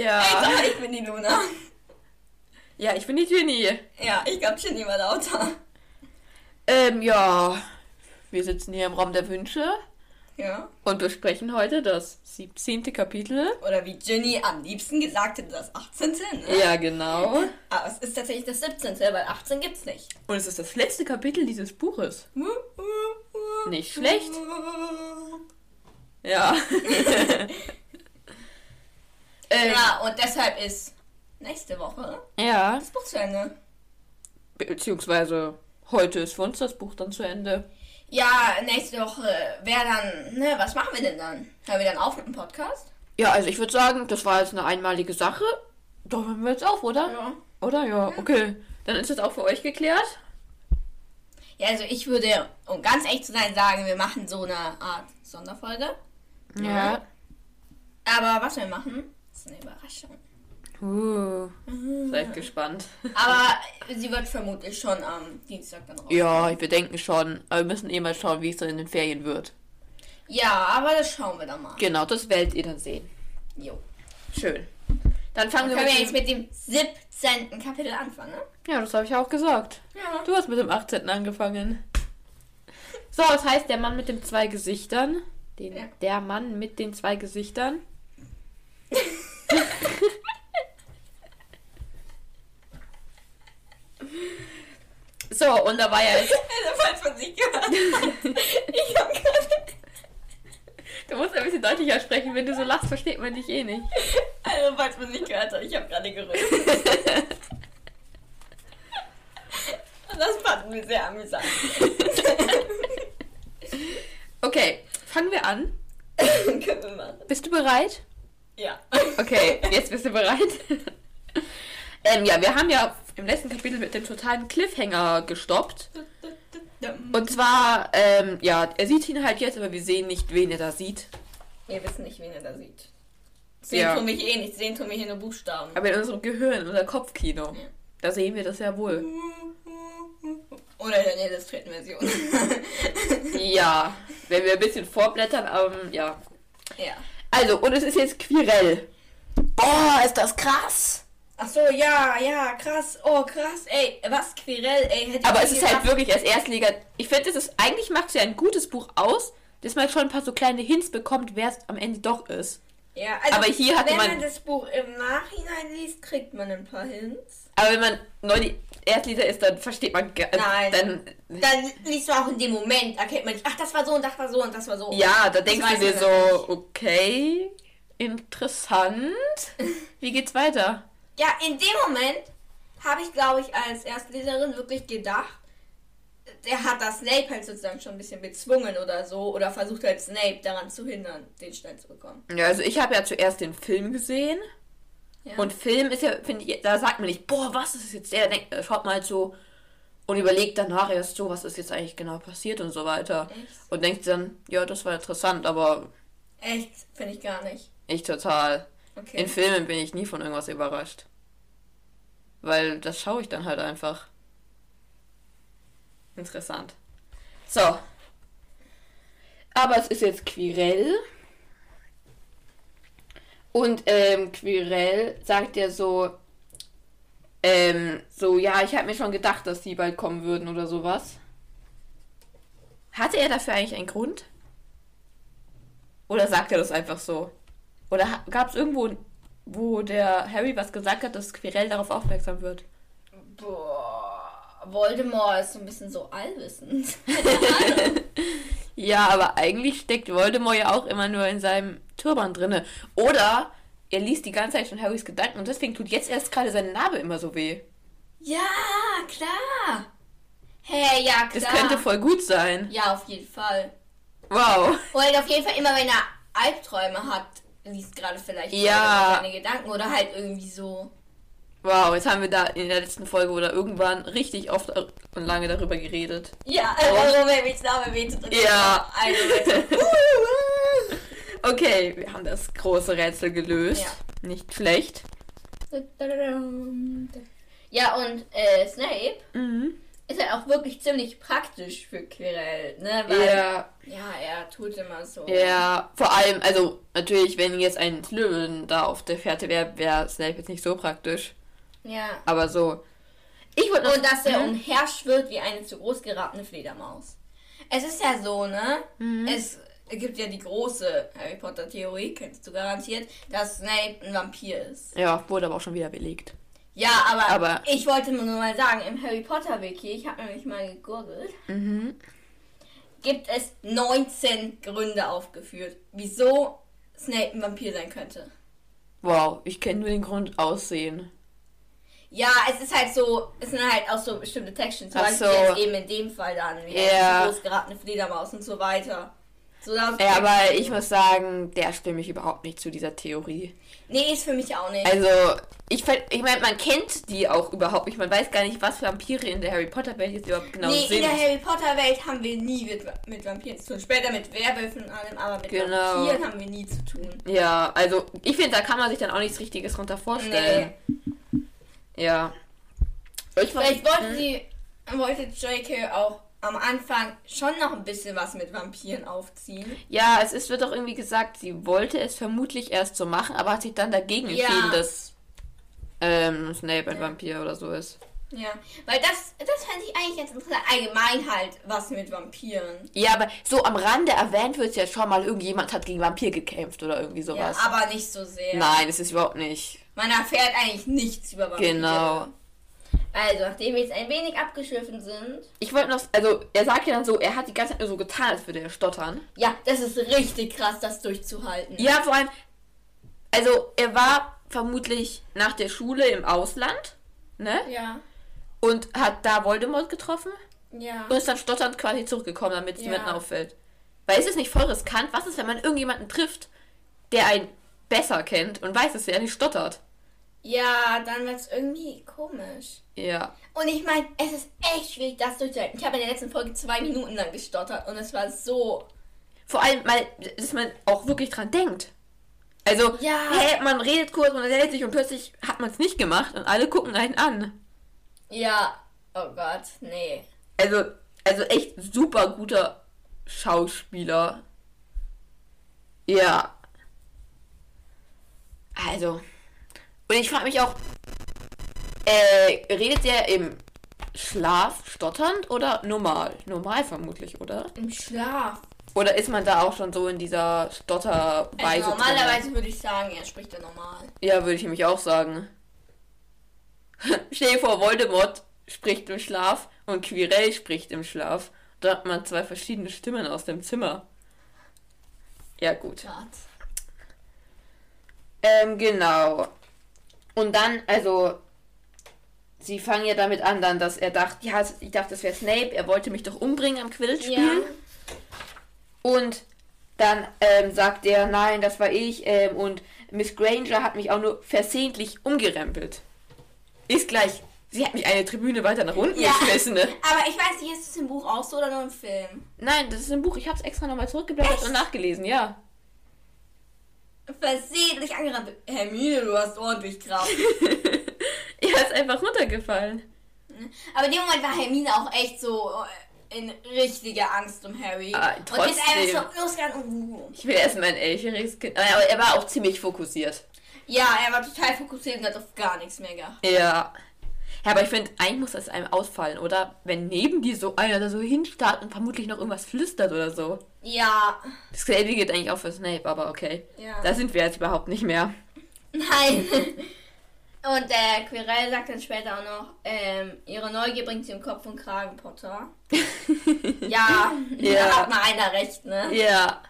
Ja. Ich bin die Luna. Ja, ich bin die Ginny. Ja, ich glaube, Ginny war lauter. Ähm, ja. Wir sitzen hier im Raum der Wünsche Ja. Und besprechen heute das 17. Kapitel. Oder wie Ginny am liebsten gesagt hätte, das 18. Ne? Ja, genau. Aber es ist tatsächlich das 17. weil 18 gibt's nicht. Und es ist das letzte Kapitel dieses Buches. Nicht schlecht. Ja. ähm, Ja, und deshalb ist nächste Woche ja. das Buch zu Ende. Beziehungsweise heute ist für uns das Buch dann zu Ende. Ja, nächste Woche wäre dann, ne, was machen wir denn dann? Hören wir dann auf mit dem Podcast? Ja, also ich würde sagen, das war jetzt eine einmalige Sache. Da hören wir jetzt auf, oder? Ja. Oder? Ja, okay. Dann ist das auch für euch geklärt. Ja, also ich würde, um ganz echt zu sein, sagen, wir machen so eine Art Sonderfolge. Ja. Aber was wir machen, ist eine Überraschung. Uh, seid gespannt. Aber sie wird vermutlich schon am Dienstag dann raus. Ja, wir denken schon. Aber wir müssen eh mal schauen, wie es dann in den Ferien wird. Ja, aber das schauen wir dann mal. Genau, das werdet ihr dann sehen. Jo. Schön. Dann fangen Dann wir können wir mit jetzt dem... mit dem 17. Kapitel anfangen, ne? Ja, das habe ich auch gesagt. Ja. Du hast mit dem 18. angefangen. So, das heißt, der Mann mit den zwei Gesichtern. Den, Ja. Der Mann mit den zwei Gesichtern. so, und da war ja jetzt. Also, falls man sich gehört hat. Ich hab gerade. Du musst ein bisschen deutlicher sprechen. Wenn du so lachst, versteht man dich eh nicht. Also, falls man nicht gehört hat, ich habe gerade gerührt. Und das fanden wir sehr amüsant. Okay, fangen wir an. Können wir machen. Bist du bereit? Ja. Okay, jetzt bist du bereit. ähm, ja, wir haben ja im letzten Kapitel mit dem totalen Cliffhanger gestoppt. Und zwar, ähm, ja, er sieht ihn halt jetzt, aber wir sehen nicht, wen er da sieht. Wir wissen nicht, wen er da sieht. Sehen Ja. tun wir hier eh nicht, sehen tun wir hier nur Buchstaben. Aber in unserem Gehirn, in unser Kopfkino, da sehen wir das ja wohl. Oder in der Illustrierten-Version. Ja, wenn wir ein bisschen vorblättern, ähm, ja. ja. Also, und es ist jetzt Quirell. Oh, ist das krass. Ach so, ja, ja, krass. Oh, krass. Ey, was? Quirell, ey. Hätte Aber es ist halt gedacht. wirklich als Erstliga. Ich finde, es ist eigentlich macht es ja ein gutes Buch aus, dass man schon ein paar so kleine Hints bekommt, wer es am Ende doch ist. Ja, also, Aber hier hatte wenn man- man das Buch im Nachhinein liest, kriegt man ein paar Hints. Aber wenn man neu die Erstleser ist, dann versteht man gar Nein. Dann, Dann liest man auch in dem Moment, erkennt man nicht, ach, das war so und das war so und das war so. ja, da denkst du dir so, okay, interessant. Wie geht's weiter? Ja, in dem Moment habe ich, glaube ich, als Erstleserin wirklich gedacht, der hat das Snape halt sozusagen schon ein bisschen bezwungen oder so. Oder versucht halt Snape daran zu hindern, den schnell zu bekommen. Ja, also ich habe ja zuerst den Film gesehen. Ja. Und Film ist ja, finde ich, da sagt man nicht, boah, was ist jetzt der? Denkt, äh, schaut mal halt so und überlegt danach erst so, was ist jetzt eigentlich genau passiert und so weiter. Echt? Und denkt dann, ja, das war interessant, aber Echt? Finde ich gar nicht. ich total. Okay. In Filmen bin ich nie von irgendwas überrascht. Weil das schaue ich dann halt einfach. Interessant. So. Aber es ist jetzt Quirell. Und ähm, Quirell sagt ja so, ähm, so, ja, ich habe mir schon gedacht, dass die bald kommen würden oder sowas. Hatte er dafür eigentlich einen Grund? Oder sagt er das einfach so? Oder gab es irgendwo, wo der Harry was gesagt hat, dass Quirell darauf aufmerksam wird? Boah, Voldemort ist so ein bisschen so allwissend. Ja, aber eigentlich steckt Voldemort ja auch immer nur in seinem Turban drinne. Oder er liest die ganze Zeit schon Harrys Gedanken und deswegen tut jetzt erst gerade seine Narbe immer so weh. ja, klar. Hey, ja, klar. Das könnte voll gut sein. ja, auf jeden Fall. Wow. Oder auf jeden Fall immer, wenn er Albträume hat, liest gerade vielleicht Ja. seine Gedanken oder halt irgendwie so. Wow, jetzt haben wir da in der letzten Folge oder irgendwann richtig oft und lange darüber geredet. Ja, also Harrys Name weht drin. Ja. Also. Okay, wir haben das große Rätsel gelöst. Ja. Nicht schlecht. Ja, und äh, Snape Mhm. Ist halt auch wirklich ziemlich praktisch für Quirrell, ne? Weil, Ja, ja, er tut immer so. ja, vor allem, also natürlich, wenn jetzt ein Slytherin da auf der Fährte wäre, wäre Snape jetzt nicht so praktisch. Ja. Aber so. Ich wollte. Und dass er Mhm. umherschwirrt wie eine zu groß geratene Fledermaus. Es ist ja so, ne? Mhm. Es gibt ja die große Harry Potter Theorie, kennst du garantiert, dass Snape ein Vampir ist. Ja, wurde aber auch schon wieder belegt. Ja, aber, Aber- ich wollte nur mal sagen, im Harry Potter Wiki, ich habe nämlich mal gegurgelt, Mhm. gibt es 19 Gründe aufgeführt, wieso Snape ein Vampir sein könnte. Wow, ich kenne nur den Grund Aussehen. Ja, es ist halt so, es sind halt auch so bestimmte Texte, zum Ach Beispiel so. jetzt eben in dem Fall dann, wie Ja. yeah. groß geratene Fledermaus und so weiter. So, Ja, aber ich muss sagen, der stimme ich überhaupt nicht zu dieser Theorie. Nee, ist für mich auch nicht. Also, ich, ich meine, man kennt die auch überhaupt nicht. Man weiß gar nicht, was Vampire in der Harry Potter Welt jetzt überhaupt genau nee, in sind. der Harry Potter Welt haben wir nie mit, mit Vampiren zu tun. Später mit Werwölfen und allem, aber mit Genau. Vampiren haben wir nie zu tun. Ja, also ich finde, da kann man sich dann auch nichts Richtiges drunter vorstellen. Ja. Ich Vielleicht wollten sie, wollte J.K. auch am Anfang schon noch ein bisschen was mit Vampiren aufziehen. ja, es ist, wird auch irgendwie gesagt, sie wollte es vermutlich erst so machen, aber hat sich dann dagegen Ja. entschieden, dass ähm, Snape ein Vampir oder so ist. Ja, weil das, das fände ich eigentlich ganz interessant. Allgemein halt was mit Vampiren. Ja, aber so am Rande erwähnt wird es ja schon mal, irgendjemand hat gegen Vampir gekämpft oder irgendwie Ja, sowas. aber nicht so sehr. Nein, es ist überhaupt nicht. Man erfährt eigentlich nichts über Vampire. Genau. Also, nachdem wir jetzt ein wenig abgeschliffen sind. Ich wollte noch, also er sagt ja dann so, er hat die ganze Zeit nur so getan, als würde er stottern. Ja, das ist richtig krass, das durchzuhalten. Ja, vor allem, also er war vermutlich nach der Schule im Ausland, ne? Ja. Und hat da Voldemort getroffen Ja. und ist dann stotternd quasi zurückgekommen, damit es Ja. niemandem auffällt. Weil es ist nicht voll riskant. Was ist, wenn man irgendjemanden trifft, der einen besser kennt und weiß, dass er nicht stottert? Ja, dann wird es irgendwie komisch. Ja. Und ich meine, es ist echt schwierig, das durchzuhalten. Ich habe in der letzten Folge zwei Minuten lang gestottert und es war so. Vor allem, weil, dass man auch wirklich dran denkt. Also, Ja. hä, man redet kurz, man erzählt sich und plötzlich hat man es nicht gemacht und alle gucken einen an. Ja. Oh Gott, nee. Also, also echt super guter Schauspieler. Ja. Also. Und ich frage mich auch, äh, redet der im Schlaf stotternd oder normal? Normal vermutlich, oder? Im Schlaf. Oder ist man da auch schon so in dieser Stotterweise? Also drin? normalerweise würde ich sagen, er spricht ja normal. Ja, würde ich nämlich auch sagen. Stell dir vor, Voldemort spricht im Schlaf und Quirrell spricht im Schlaf. Da hat man zwei verschiedene Stimmen aus dem Zimmer. Ja, gut. Ähm, genau. Und dann, also, sie fangen ja damit an, dann, dass er dachte, ja, ich dachte, das wäre Snape, er wollte mich doch umbringen am Quidditch-Spiel. Und dann ähm, sagt er, nein, das war ich. Ähm, und Miss Granger hat mich auch nur versehentlich umgerempelt. Ist gleich. Sie hat mich eine Tribüne weiter nach unten Ja. geschmissen, ne? Aber ich weiß nicht, ist es im Buch auch so oder nur im Film? Nein, das ist ein Buch. Ich habe es extra nochmal zurückgeblättert und nachgelesen, ja. Versehentlich angerannt. Hermine, du hast ordentlich Kraft. Er ist einfach runtergefallen. Aber in dem Moment war Hermine auch echt so äh, in richtiger Angst um Harry. Ah, und ist trotzdem. einfach so losgegangen. Ich will erst mein elfjähriges Kind. Aber er war auch ziemlich fokussiert. Ja, er war total fokussiert und hat auf gar nichts mehr geachtet. Ja. Ja, aber ich finde, eigentlich muss das einem ausfallen, oder? Wenn neben dir so einer da so hinstarrt und vermutlich noch irgendwas flüstert oder so. Ja. Das selbe geht eigentlich auch für Snape, aber okay. Ja. Da sind wir jetzt überhaupt nicht mehr. Nein. Und der Quirrell sagt dann später auch noch, ähm, ihre Neugier bringt sie im Kopf und Kragen, Potter. ja, Ja. da hat mal einer recht, ne? Ja.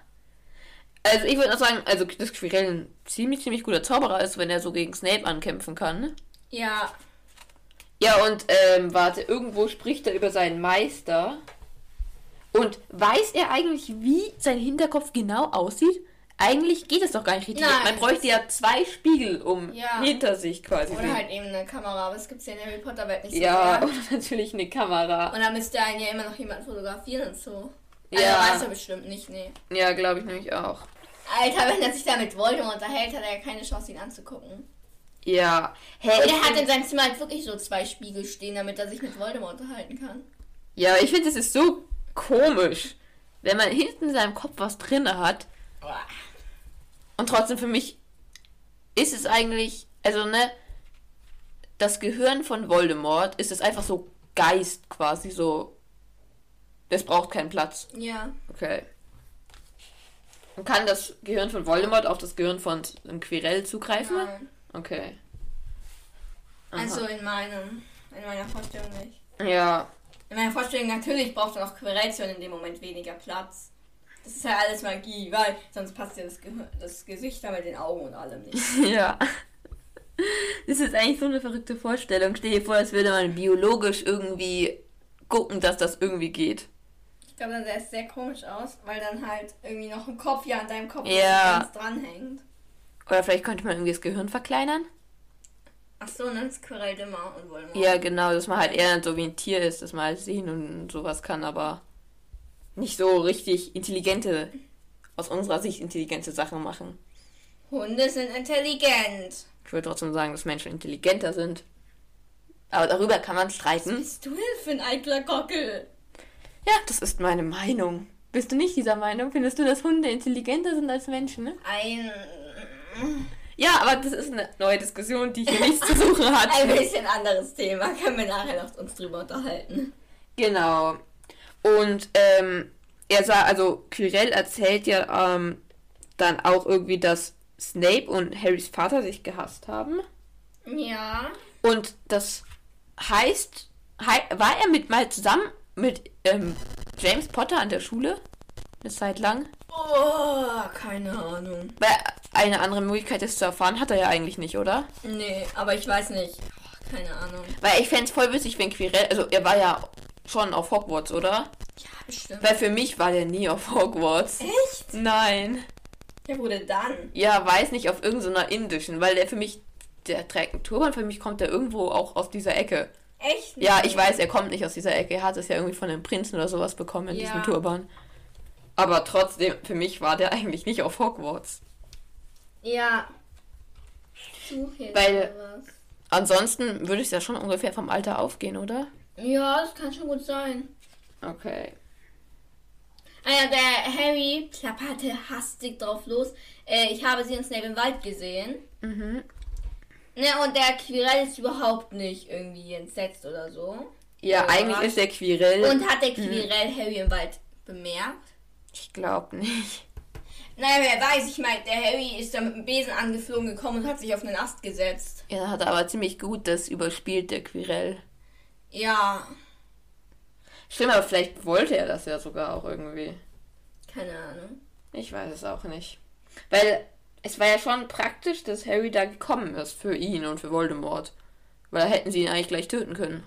Also ich würde auch sagen, also dass Quirrell ein ziemlich, ziemlich guter Zauberer ist, wenn er so gegen Snape ankämpfen kann. Ja. Ja, und ähm, warte, irgendwo spricht er über seinen Meister. Und weiß er eigentlich, wie sein Hinterkopf genau aussieht? Eigentlich geht es doch gar nicht richtig. Nein, Man bräuchte ja zwei Spiegel um Ja. hinter sich quasi. Oder halt eben eine Kamera, aber das gibt's ja in der Harry Potter Welt nicht so ja, oder natürlich eine Kamera. Und dann müsste einen ja immer noch jemand fotografieren und so. Also Ja. weiß er bestimmt nicht, nee. Ja, glaube ich nämlich auch. Alter, wenn er sich da mit Voldemort unterhält, hat er ja keine Chance, ihn anzugucken. Ja. Ich er hat in seinem Zimmer halt wirklich so zwei Spiegel stehen, damit er sich mit Voldemort unterhalten kann. Ja, ich finde, es ist so komisch, wenn man hinten in seinem Kopf was drin hat und trotzdem für mich ist es eigentlich, also ne, das Gehirn von Voldemort ist es einfach so Geist quasi so. Das braucht keinen Platz. Ja. Okay. Und kann das Gehirn von Voldemort auf das Gehirn von Quirell zugreifen? Nein. Okay. Aha. Also in meinem, in meiner Vorstellung nicht. Ja, In meiner Vorstellung natürlich braucht er noch Quereltion in dem Moment weniger Platz. Das ist ja alles Magie, weil sonst passt ja das, Gehör, das Gesicht da mit den Augen und allem nicht. Ja. Das ist eigentlich so eine verrückte Vorstellung. Stell dir vor, als würde man biologisch irgendwie gucken, dass das irgendwie geht. Ich glaube, dann sähe es sehr komisch aus, weil dann halt irgendwie noch ein Kopf ja an deinem Kopf Ja. ganz dranhängt. Oder vielleicht könnte man irgendwie das Gehirn verkleinern. Ach so, und dann ist dümmer und Voldemort. Ja, genau, dass man halt eher so wie ein Tier ist, dass man halt sehen und sowas kann, aber nicht so richtig intelligente, aus unserer Sicht intelligente Sachen machen. Hunde sind intelligent. Ich würde trotzdem sagen, dass Menschen intelligenter sind. Aber darüber kann man Was streiten. bist du denn für ein eitler Gockel? Ja, das ist meine Meinung. Bist du nicht dieser Meinung? Findest du, dass Hunde intelligenter sind als Menschen? Ne? Ein. Ja, aber das ist eine neue Diskussion, die hier nichts zu suchen hat. Ein bisschen anderes Thema. Können wir nachher noch uns drüber unterhalten. Genau. Und ähm, er sah, also Quirrell erzählt ja ähm, dann auch irgendwie, dass Snape und Harrys Vater sich gehasst haben. Ja. Und das heißt, hei war er mit mal zusammen mit ähm, James Potter an der Schule? Eine Zeit lang? Oh, keine Ahnung. Weil eine andere Möglichkeit, das zu erfahren, hat er ja eigentlich nicht, oder? Nee, aber ich weiß nicht. Oh, keine Ahnung. Weil ich fände es voll witzig, wenn Quirrell, also er war ja schon auf Hogwarts, oder? Ja, bestimmt. Weil für mich war der nie auf Hogwarts. Echt? Nein. Ja, wurde dann. Ja, weiß nicht, auf irgendeiner indischen, weil der für mich, der trägt einen Turban, für mich kommt der irgendwo auch aus dieser Ecke. Echt? Ja, ich weiß, er kommt nicht aus dieser Ecke, er hat es ja irgendwie von einem Prinzen oder sowas bekommen in Ja. diesem Turban. Aber trotzdem, für mich war der eigentlich nicht auf Hogwarts. Ja. Weil- was. Ansonsten würde es ja schon ungefähr vom Alter aufgehen, oder? Ja, das kann schon gut sein. Okay. Ah ja, der Harry klapperte hastig drauf los. Äh, ich habe sie und Snape im Wald gesehen. Mhm. Ne, und der Quirrell ist überhaupt nicht irgendwie entsetzt oder so. Ja, Ja. eigentlich ist der Quirrell. Und hat der Quirrell Harry im Wald bemerkt? Ich glaube nicht. Naja, wer weiß, ich meine, der Harry ist da mit dem Besen angeflogen gekommen und hat sich auf einen Ast gesetzt. Er hat aber ziemlich gut das überspielt, der Quirrell. Ja, Stimmt, aber vielleicht wollte er das ja sogar auch irgendwie. keine Ahnung. Ich weiß es auch nicht. Weil es war ja schon praktisch, dass Harry da gekommen ist für ihn und für Voldemort. Weil da hätten sie ihn eigentlich gleich töten können.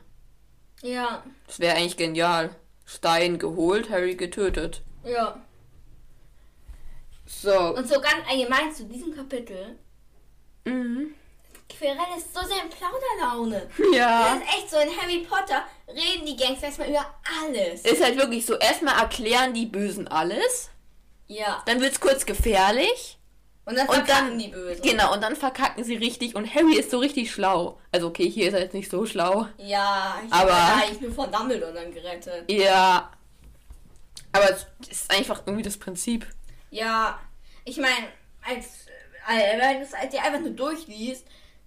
Ja, Das wäre eigentlich genial. Stein geholt, Harry getötet. Ja. So. Und so ganz allgemein zu diesem Kapitel. Mhm. Quirrell ist so sehr in Plauderlaune. Das Ja. ist echt so, in Harry Potter reden die Gangster erstmal über alles. Ist halt wirklich so, erstmal erklären die Bösen alles. Ja. Dann wird's kurz gefährlich. Und dann Und verkacken dann- die Bösen. Genau, und dann verkacken sie richtig. Und Harry ist so richtig schlau. Also okay, hier ist er jetzt nicht so schlau. Ja, ich Aber- eigentlich nur von Dumbledore dann gerettet. Ja. Aber es ist einfach irgendwie das Prinzip. Ja, ich meine, als, äh, wenn du es halt dir einfach nur durchliest,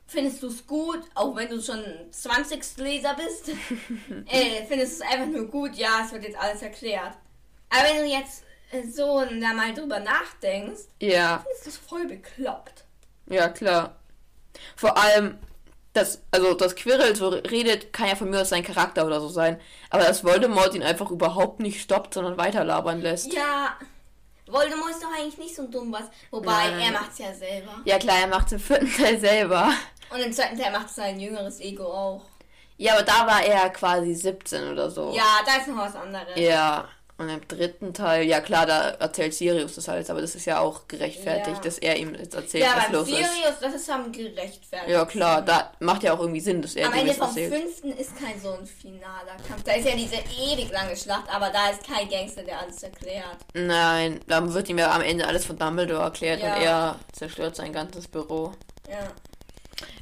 findest du es gut, auch wenn du schon 20. Leser bist. äh, findest du es einfach nur gut, ja, es wird jetzt alles erklärt. Aber wenn du jetzt äh, so da mal drüber nachdenkst, Ja. findest du es voll bekloppt. Ja, klar. Vor allem, das, also das Quirrell so redet, kann ja von mir aus sein Charakter oder so sein. Aber dass Voldemort ihn einfach überhaupt nicht stoppt, sondern weiterlabern lässt. Ja, Voldemort ist doch eigentlich nicht so dumm was. Wobei, Nein. er macht es ja selber. Ja klar, er macht im vierten Teil selber. Und im zweiten Teil macht sein jüngeres Ego auch. Ja, aber da war er quasi 17 oder so. Ja, da ist noch was anderes. Ja. Und im dritten Teil, ja klar, da erzählt Sirius das alles, aber das ist ja auch gerechtfertigt, Ja. dass er ihm jetzt erzählt, Ja, was los ist. Sirius, das ist am gerechtfertigt. Ja klar, da macht ja auch irgendwie Sinn, dass er Am Ende vom erzählt. fünften ist kein so ein finaler Kampf. Da ist ja diese ewig lange Schlacht, aber da ist kein Gangster, der alles erklärt. Nein, dann wird ihm ja am Ende alles von Dumbledore erklärt Ja. und er zerstört sein ganzes Büro. Ja.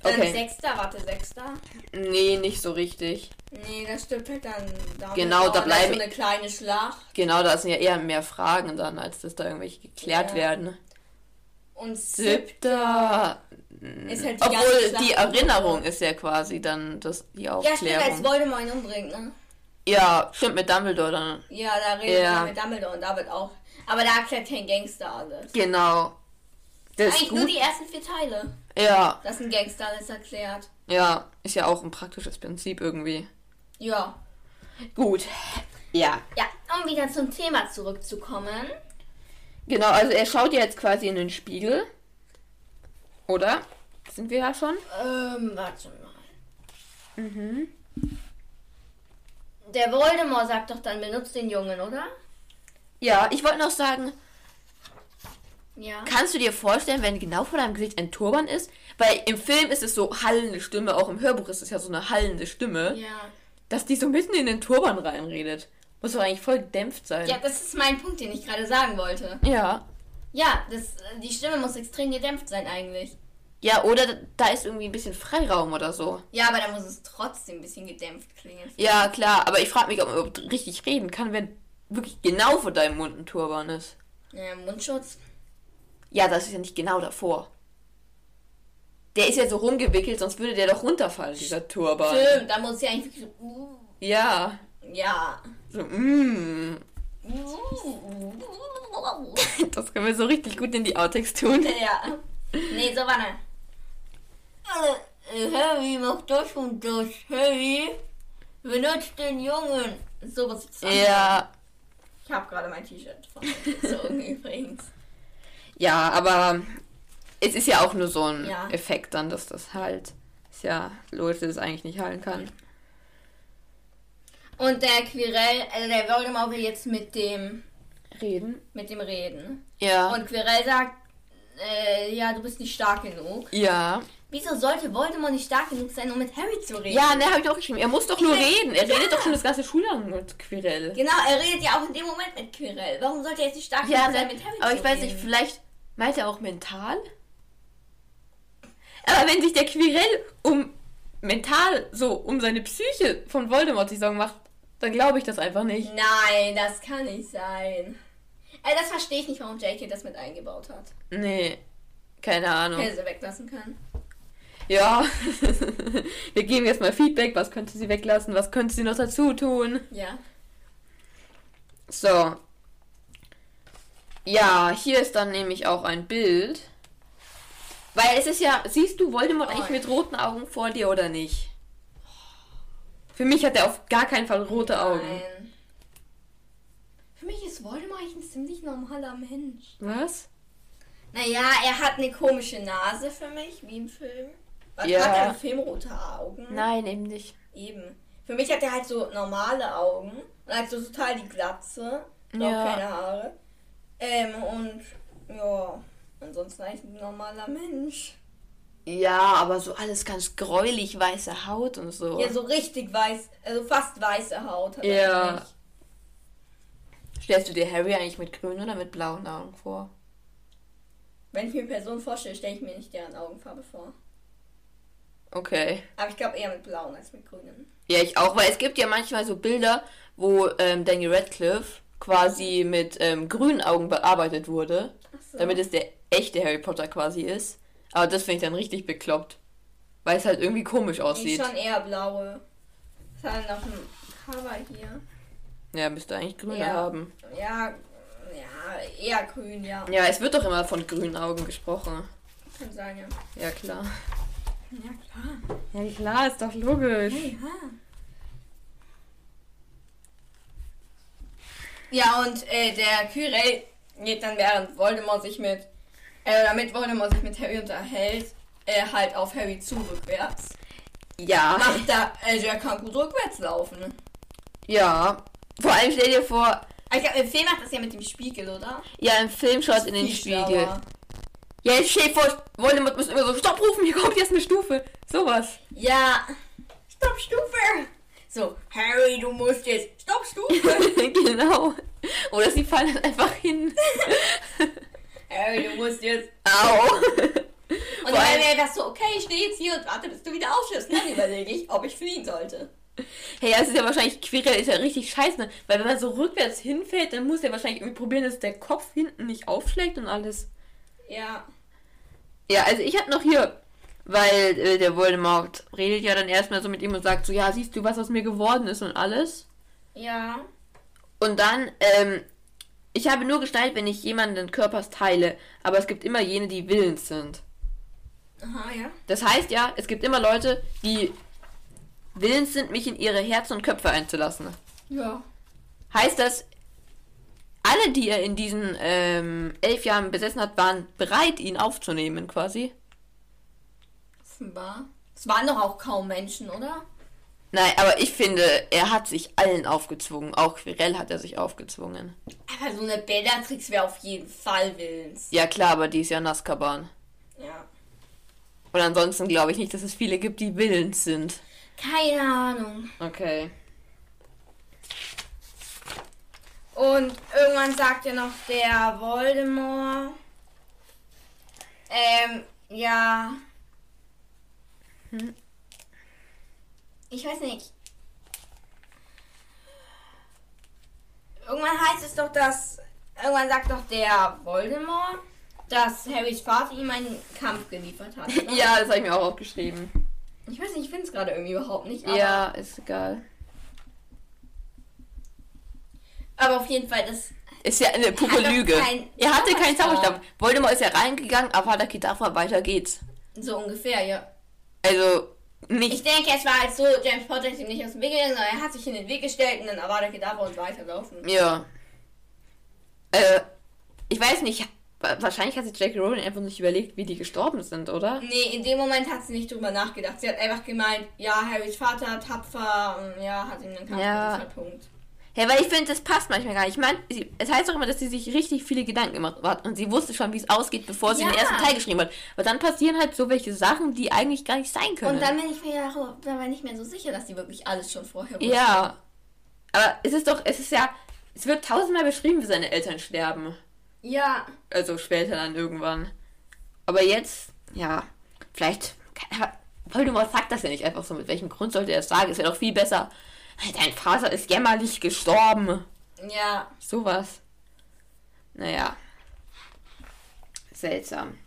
Dann Okay. Sechster, warte, Sechster. Nee, nicht so richtig. Nee, das stimmt halt dann. Dumbledore. Genau, da bleiben- so eine kleine Schlacht. Genau, da sind ja eher mehr Fragen dann, als dass da irgendwelche geklärt Ja. werden. Und siebter. Ist halt die Obwohl, die Erinnerung ist ja quasi dann das, die Ja, stimmt, als Aufklärung. Voldemort ihn umbringt, ne? Ja, stimmt, mit Dumbledore dann. Ja, da redet Ja. er mit Dumbledore und da wird auch. Aber da erklärt kein Gangster alles. Genau. Das ist Eigentlich nur die ersten vier Teile. Ja, dass ein Gangster alles erklärt. ja, ist ja auch ein praktisches Prinzip irgendwie. Ja. Gut. Ja. Ja, um wieder zum Thema zurückzukommen. Genau, also er schaut ja jetzt quasi in den Spiegel. Oder? Sind wir ja schon? Ähm, warte mal. Mhm. Der Voldemort sagt doch dann, benutzt den Jungen, oder? Ja, ich wollte noch sagen, Ja. kannst du dir vorstellen, wenn genau vor deinem Gesicht ein Turban ist? Weil im Film ist es so hallende Stimme, auch im Hörbuch ist es ja so eine hallende Stimme, Ja. Dass die so mitten in den Turban reinredet. Muss doch eigentlich voll gedämpft sein. Ja, das ist mein Punkt, den ich gerade sagen wollte. Ja. Ja, das, die Stimme muss extrem gedämpft sein eigentlich. Ja, oder da ist irgendwie ein bisschen Freiraum oder so. Ja, aber da muss es trotzdem ein bisschen gedämpft klingen. Ja, klar, aber ich frage mich, ob man überhaupt richtig reden kann, wenn wirklich genau vor deinem Mund ein Turban ist. Ja, Mundschutz. Ja, das ist ja nicht genau davor. Der ist ja so rumgewickelt, sonst würde der doch runterfallen, dieser Turban. Stimmt, da muss ja eigentlich so. Uh, Ja. ja. So, mm. Das können wir so richtig gut in die Outtakes tun. Ja. Nee, so war. Äh, Harry, mach das und das. Harry, benutzt den Jungen. So was ich sagen. Ja. Ich habe gerade mein T-Shirt von gezogen übrigens. Ja, aber es ist ja auch nur so ein Ja. Effekt dann, dass das halt. Ist ja dass es eigentlich nicht heilen kann. Und der Quirell, also der Voldemort will jetzt mit dem, Reden? mit dem reden. Ja. Und Quirell sagt, äh, ja, du bist nicht stark genug. ja. Wieso sollte Voldemort nicht stark genug sein, um mit Harry zu reden? Ja, ne, habe ich auch geschrieben. Er muss doch nur Ich reden. Er Ja. redet doch schon das ganze Schuljahr mit Quirell. Genau, er redet ja auch in dem Moment mit Quirell. Warum sollte er jetzt nicht stark Ja, genug sein, ne, mit Harry aber zu ich weiß reden? nicht, vielleicht meint er auch mental? Aber wenn sich der Quirell um mental, so um seine Psyche von Voldemort sich Sorgen macht, dann glaube ich das einfach nicht. Nein, das kann nicht sein. Äh, das verstehe ich nicht, warum JK das mit eingebaut hat. Nee, keine Ahnung. Hätte sie weglassen können. Ja, wir geben jetzt mal Feedback. Was könnte sie weglassen? Was könnte sie noch dazu tun? Ja. So. Ja, hier ist dann nämlich auch ein Bild. Weil es ist ja, siehst du Voldemort Oh, eigentlich ja. mit roten Augen vor dir oder nicht? Für mich hat er auf gar keinen Fall rote Augen. Nein. Für mich ist Voldemort eigentlich ein ziemlich normaler Mensch. Was? Naja, er hat eine komische Nase für mich, wie im Film. Was Ja. hat er im Film rote Augen? Nein, eben nicht. Eben. Für mich hat er halt so normale Augen und halt so total die Glatze. Und auch Ja. keine Haare. Ähm, und ja, ansonsten eigentlich ein normaler Mensch. Ja, aber so alles ganz gräulich, weiße Haut und so. Ja, so richtig weiß, also fast weiße Haut hat Ja. Stellst du dir Harry eigentlich mit grünen oder mit blauen Augen vor? Wenn ich mir Personen vorstelle, stelle ich mir nicht deren Augenfarbe vor. Okay. Aber ich glaube eher mit blauen als mit grünen. Ja, ich auch, weil es gibt ja manchmal so Bilder, wo ähm, Daniel Radcliffe quasi mit ähm, grünen Augen bearbeitet wurde, so. damit es der echte Harry Potter quasi ist. Aber das finde ich dann richtig bekloppt, weil es halt irgendwie komisch aussieht. schon eher blaue. Hat er noch ein Cover hier? Ja, müsste eigentlich grüne Ja. haben. Ja, ja, eher grün, ja. Ja, es wird doch immer von grünen Augen gesprochen. Kann sein, ja. Ja, klar. Ja, klar. Ja, klar, ist doch logisch. Ja. Ja, und äh, der Quirrell geht dann, während Voldemort sich mit, äh, damit Voldemort sich mit Harry unterhält, äh, halt auf Harry zu rückwärts. Ja. Macht da, also er kann gut rückwärts laufen. Ja. Vor allem stell dir vor, Aber Ich glaube, im Film macht das ja mit dem Spiegel, oder? ja, im Film schaut in den Spiegel. schlauer. Ja, jetzt dir vor, Voldemort muss immer so, stopp rufen, hier kommt jetzt eine Stufe. Sowas. Ja. Stopp, Stufe! So, Harry, du musst jetzt. Stopp, Stufe! genau. Oder sie fallen einfach hin. Harry, du musst jetzt. Au. Und dann wäre einfach so, okay, ich stehe jetzt hier und warte, bis du wieder. Und dann überlege ich, ob ich fliehen sollte. Hey, ja, es ist ja wahrscheinlich, Quirrell ist ja richtig scheiße, ne? weil wenn man so rückwärts hinfällt, dann muss er wahrscheinlich irgendwie probieren, dass der Kopf hinten nicht aufschlägt und alles. Ja. Ja, also ich hab noch hier, weil äh, der Voldemort redet ja dann erstmal so mit ihm und sagt so, ja, siehst du, was aus mir geworden ist und alles. Ja. Und dann, ähm, ich habe nur Gestalt, wenn ich jemanden Körpers teile, aber es gibt immer jene, die willens sind. Aha, ja. Das heißt ja, es gibt immer Leute, die willens sind, mich in ihre Herzen und Köpfe einzulassen. Ja. Heißt das, alle, die er in diesen ähm, elf Jahren besessen hat, waren bereit, ihn aufzunehmen, quasi? Offenbar. Es waren doch auch kaum Menschen, oder? Nein, aber ich finde, er hat sich allen aufgezwungen. Auch Quirell hat er sich aufgezwungen. Aber so eine Bellatrix wäre auf jeden Fall willens. Ja klar, aber die ist ja in Azkaban. Ja. Und ansonsten glaube ich nicht, dass es viele gibt, die willens sind. Keine Ahnung. Okay. Und irgendwann sagt ja noch der Voldemort. Ähm, ja. Hm. Ich weiß nicht. Irgendwann heißt es doch, dass. Irgendwann sagt doch der Voldemort, dass Harrys Vater ihm einen Kampf geliefert hat. Ja, das habe ich mir auch aufgeschrieben. Ich weiß nicht, ich finde es gerade irgendwie überhaupt nicht. Ja, ist egal. aber auf jeden Fall, das. Ist ja eine pure Lüge. Er hatte keinen Zauberstab. Voldemort ist ja reingegangen, aber hat Kedavra, weiter geht's. So ungefähr, ja. Also, nicht. Ich denke, es war halt so, James Potter ist ihm nicht aus dem Weg gegangen, sondern er hat sich in den Weg gestellt und dann war der Kedavra und weiterlaufen. Ja. Äh, ich weiß nicht. wa- Wahrscheinlich hat sich J.K. Rowling einfach nicht überlegt, wie die gestorben sind, oder? Nee, in dem Moment hat sie nicht drüber nachgedacht. Sie hat einfach gemeint, ja, Harrys Vater, tapfer, und ja, hat ihm den Kampf Ja. Punkt. Ja, weil ich finde, das passt manchmal gar nicht. Ich meine, es heißt auch immer, dass sie sich richtig viele Gedanken gemacht hat und sie wusste schon, wie es ausgeht, bevor sie Ja. den ersten Teil geschrieben hat. Aber dann passieren halt so welche Sachen, die eigentlich gar nicht sein können. Und dann bin ich mir ja dabei nicht mehr so sicher, dass sie wirklich alles schon vorher wusste. ja. Aber es ist doch, es ist ja, es wird tausendmal beschrieben, wie seine Eltern sterben. Ja. Also später dann irgendwann. Aber jetzt, ja, vielleicht. Voldemort sagt das ja nicht einfach so. Mit welchem Grund sollte er es sagen? Ist ja doch viel besser. Dein Vater ist jämmerlich gestorben. Ja. Sowas. Naja. Seltsam.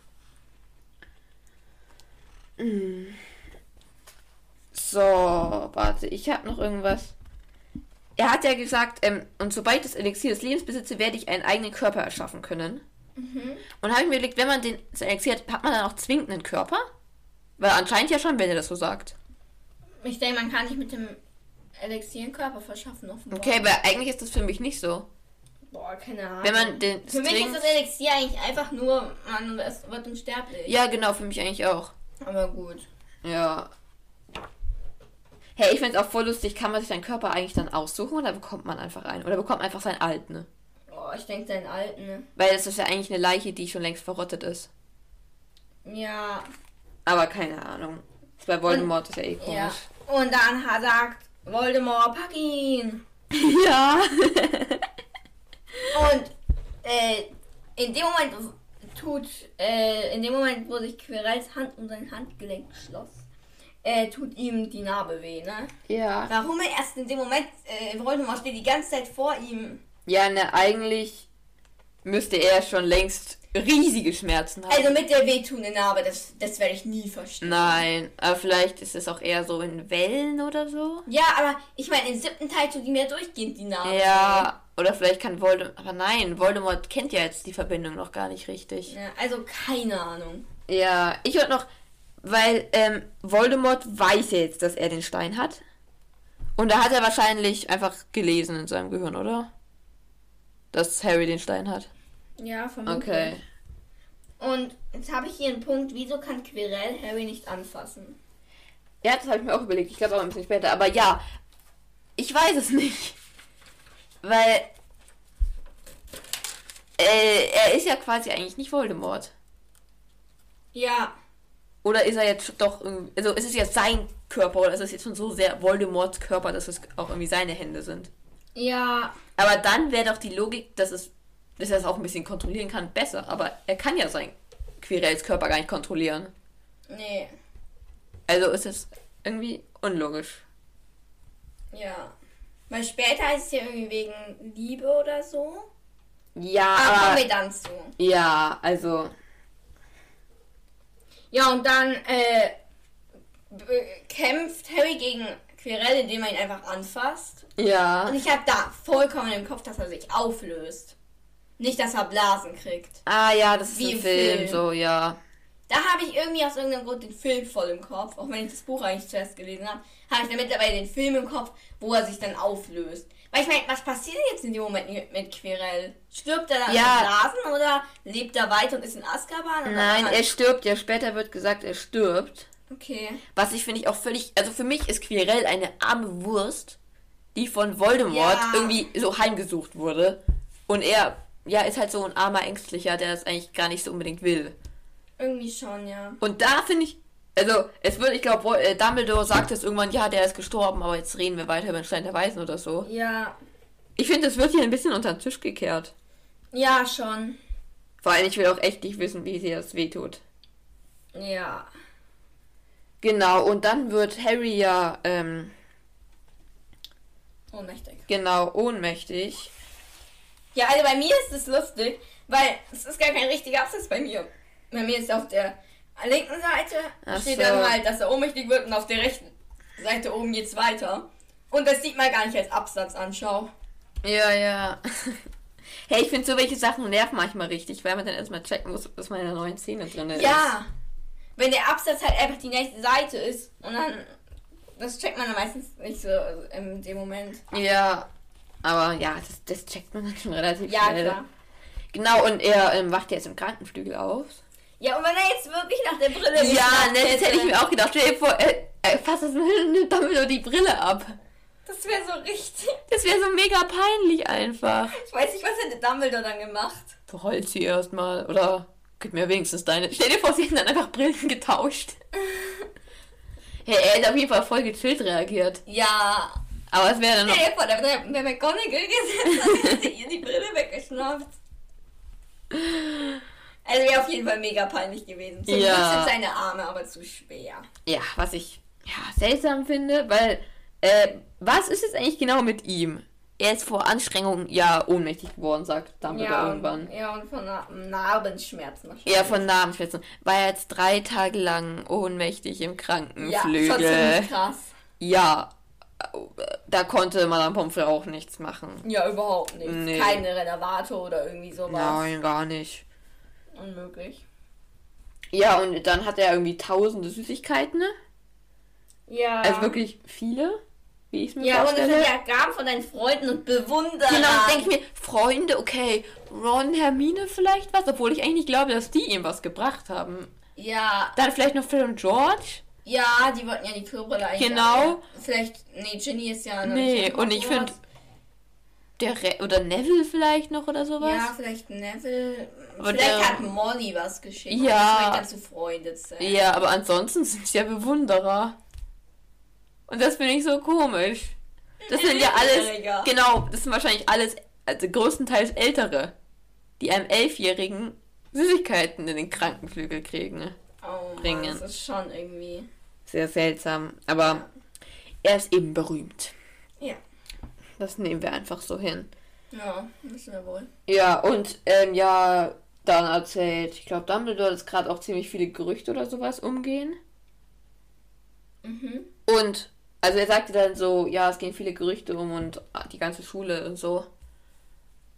Hm. So, warte, ich habe noch irgendwas. Er hat ja gesagt, ähm, und sobald ich das Elixier des Lebens besitze, werde ich einen eigenen Körper erschaffen können. Und habe ich mir überlegt, wenn man den das Elixier hat, hat man dann auch zwingend einen Körper? Weil anscheinend ja schon, wenn er das so sagt. Ich denke, man kann sich mit dem Elixier einen Körper verschaffen, offenbar. Okay, aber eigentlich ist das für mich nicht so. Boah, keine Ahnung. Wenn man den Für mich ist das Elixier eigentlich einfach nur, man wird unsterblich. Ja, genau, für mich eigentlich auch. Aber gut. Ja. Hey, ich find's auch voll lustig. Kann man sich seinen Körper eigentlich dann aussuchen oder bekommt man einfach einen? Oder bekommt man einfach seinen alten? Ne? Boah, ich denke, deinen alten. ne? Weil das ist ja eigentlich eine Leiche, die schon längst verrottet ist. Ja. Aber keine Ahnung. Bei Voldemort ist ja eh Ja. komisch. Und dann hat sagt Voldemort, pack ihn. Ja. Und äh, in dem Moment tut, äh, in dem Moment, wo sich Quirrells Hand um sein Handgelenk schloss, äh, tut ihm die Narbe weh, ne? ja. Warum er erst in dem Moment, äh, Voldemort steht die ganze Zeit vor ihm. Ja, ne, eigentlich müsste er schon längst riesige Schmerzen haben. Also mit der wehtuenden Narbe, das, das werde ich nie verstehen. Nein, aber vielleicht ist es auch eher so in Wellen oder so. Ja, aber ich meine, im siebten Teil tut ihm ja durchgehend die Narbe. Ja, oder vielleicht kann Voldemort. Aber nein, Voldemort kennt ja jetzt die Verbindung noch gar nicht richtig. Ja, also keine Ahnung. Ja, ich wollte noch, weil ähm, Voldemort weiß ja jetzt, dass er den Stein hat. Und da hat er wahrscheinlich einfach gelesen in seinem Gehirn, oder? Dass Harry den Stein hat. Ja, vermutlich. Okay. Und jetzt habe ich hier einen Punkt, wieso kann Quirrell Harry nicht anfassen? Ja, das habe ich mir auch überlegt. Ich glaube auch ein bisschen später. Aber ja, ich weiß es nicht. Weil äh, er ist ja quasi eigentlich nicht Voldemort. Ja, Oder ist er jetzt doch irgendwie. Also ist es jetzt sein Körper oder ist es jetzt schon so sehr Voldemorts Körper, dass es auch irgendwie seine Hände sind? ja, Aber dann wäre doch die Logik, dass es, dass er es auch ein bisschen kontrollieren kann, besser. Aber er kann ja sein Quirells Körper gar nicht kontrollieren. Nee. Also ist es irgendwie unlogisch. Ja. Weil später heißt es ja irgendwie wegen Liebe oder so. Ja, Aber kommen wir dann zu. ja, also Ja, und dann äh, kämpft Harry gegen Quirrell, indem er ihn einfach anfasst. ja. Und ich habe da vollkommen im Kopf, dass er sich auflöst. Nicht, dass er Blasen kriegt. Ah ja, das ist Wie ein Film, Film. so ja. Da habe ich irgendwie aus irgendeinem Grund den Film voll im Kopf. Auch wenn ich das Buch eigentlich zuerst gelesen habe, habe ich dann mittlerweile den Film im Kopf, wo er sich dann auflöst. Weil ich meine, was passiert jetzt in dem Moment mit, mit Quirrell? Stirbt er dann Ja. Blasen oder lebt er weiter und ist in Azkaban? Nein, er stirbt ja. Später wird gesagt, er stirbt. Okay. Was ich finde ich auch völlig, also für mich ist Quirrell eine arme Wurst, die von Voldemort Ja. irgendwie so heimgesucht wurde. Und er, ja, ist halt so ein armer Ängstlicher, der das eigentlich gar nicht so unbedingt will. Irgendwie schon, ja. Und da finde ich, also es wird, ich glaube, äh, Dumbledore sagt jetzt irgendwann, ja, der ist gestorben, aber jetzt reden wir weiter über den Stein der Weisen oder so. Ja. Ich finde, es wird hier ein bisschen unter den Tisch gekehrt. Ja, schon. Vor allem, ich will auch echt nicht wissen, wie sie das wehtut. Ja. Genau, und dann wird Harry ja, ähm, Ohnmächtig. genau, ohnmächtig. Ja, also bei mir ist es lustig, weil es ist gar kein richtiger Absatz bei mir. Bei mir ist auf der linken Seite Ach steht so. dann halt, dass er ohnmächtig wird und auf der rechten Seite oben geht's weiter. Und das sieht man gar nicht als Absatzanschau. Ja, ja. hey, ich finde so welche Sachen nerven manchmal richtig, weil man dann erstmal checken muss, dass meine neuen Szene drin ist. Ja. Wenn der Absatz halt einfach die nächste Seite ist und dann. Das checkt man dann meistens nicht so in dem Moment. Ja. Aber ja, das, das checkt man dann schon relativ Ja, schnell. klar. Genau, und er ähm, wacht jetzt im Krankenflügel auf. Ja, und wenn er jetzt wirklich nach der Brille Ja, ne, das hätte ich mir auch gedacht. Stell dir vor, äh, äh, fass das nimmt Dumbledore die Brille ab. Das wäre so richtig. Das wäre so mega peinlich einfach. Ich weiß nicht, was hätte Dumbledore dann gemacht. Verheult sie erstmal. Oder gib mir wenigstens deine. Stell dir vor, sie hätten dann einfach Brillen getauscht. hey, er hätte auf jeden Fall voll gechillt reagiert. Ja, Aber es wäre dann noch. Stell dir vor, da wäre wär McGonagall gesetzt und hätte ihr die Brille weggeschnappt. Also wäre auf jeden Fall mega peinlich gewesen. Zum Ja. Sind seine Arme aber zu schwer. Ja, was ich ja, seltsam finde, weil. Äh, was ist jetzt eigentlich genau mit ihm? Er ist vor Anstrengung ja ohnmächtig geworden, sagt Dumbledore Ja, irgendwann. ja, und von Na Narbenschmerzen. Ja, von Namensschwätzen. War er jetzt drei Tage lang ohnmächtig im Ja, Krankenflügel. schon ziemlich krass. Ja, da konnte Madame Pomfrey auch nichts machen. Ja, überhaupt nicht. Nee. Keine Renovator oder irgendwie sowas. Nein, gar nicht. Unmöglich. Ja, und dann hat er irgendwie tausende Süßigkeiten. ne? Ja. Also wirklich viele, wie ich es mir Ja, und es vorstelle. sind ja Gaben von deinen Freunden und Bewunderern. Genau, denke ich mir, Freunde, okay, Ron, Hermine vielleicht was, obwohl ich eigentlich nicht glaube, dass die ihm was gebracht haben. Ja, Dann vielleicht noch Phil und George. Ja, die wollten ja die Klobrille eigentlich. Genau. Vielleicht, nee, Ginny ist ja Nee, und ich finde, der Re oder Neville vielleicht noch oder sowas. Ja, vielleicht Neville. Aber vielleicht der- hat Molly was geschickt. Ja. Vielleicht dazu Freunde sein. Ja, aber ansonsten sind es ja Bewunderer. Und das finde ich so komisch. Das sind ja alles, genau, das sind wahrscheinlich alles, also größtenteils Ältere, die einem Elfjährigen Süßigkeiten in den Krankenflügel kriegen. Oh Mann, bringen. das ist schon irgendwie. Sehr seltsam, aber er ist eben berühmt. Ja. Das nehmen wir einfach so hin. Ja, müssen wir wohl. Ja, und ähm, ja, dann erzählt, ich glaube, Dumbledore, dass gerade auch ziemlich viele Gerüchte oder sowas umgehen. Mhm. Und, also er sagte dann so, ja, es gehen viele Gerüchte um und ah, die ganze Schule und so.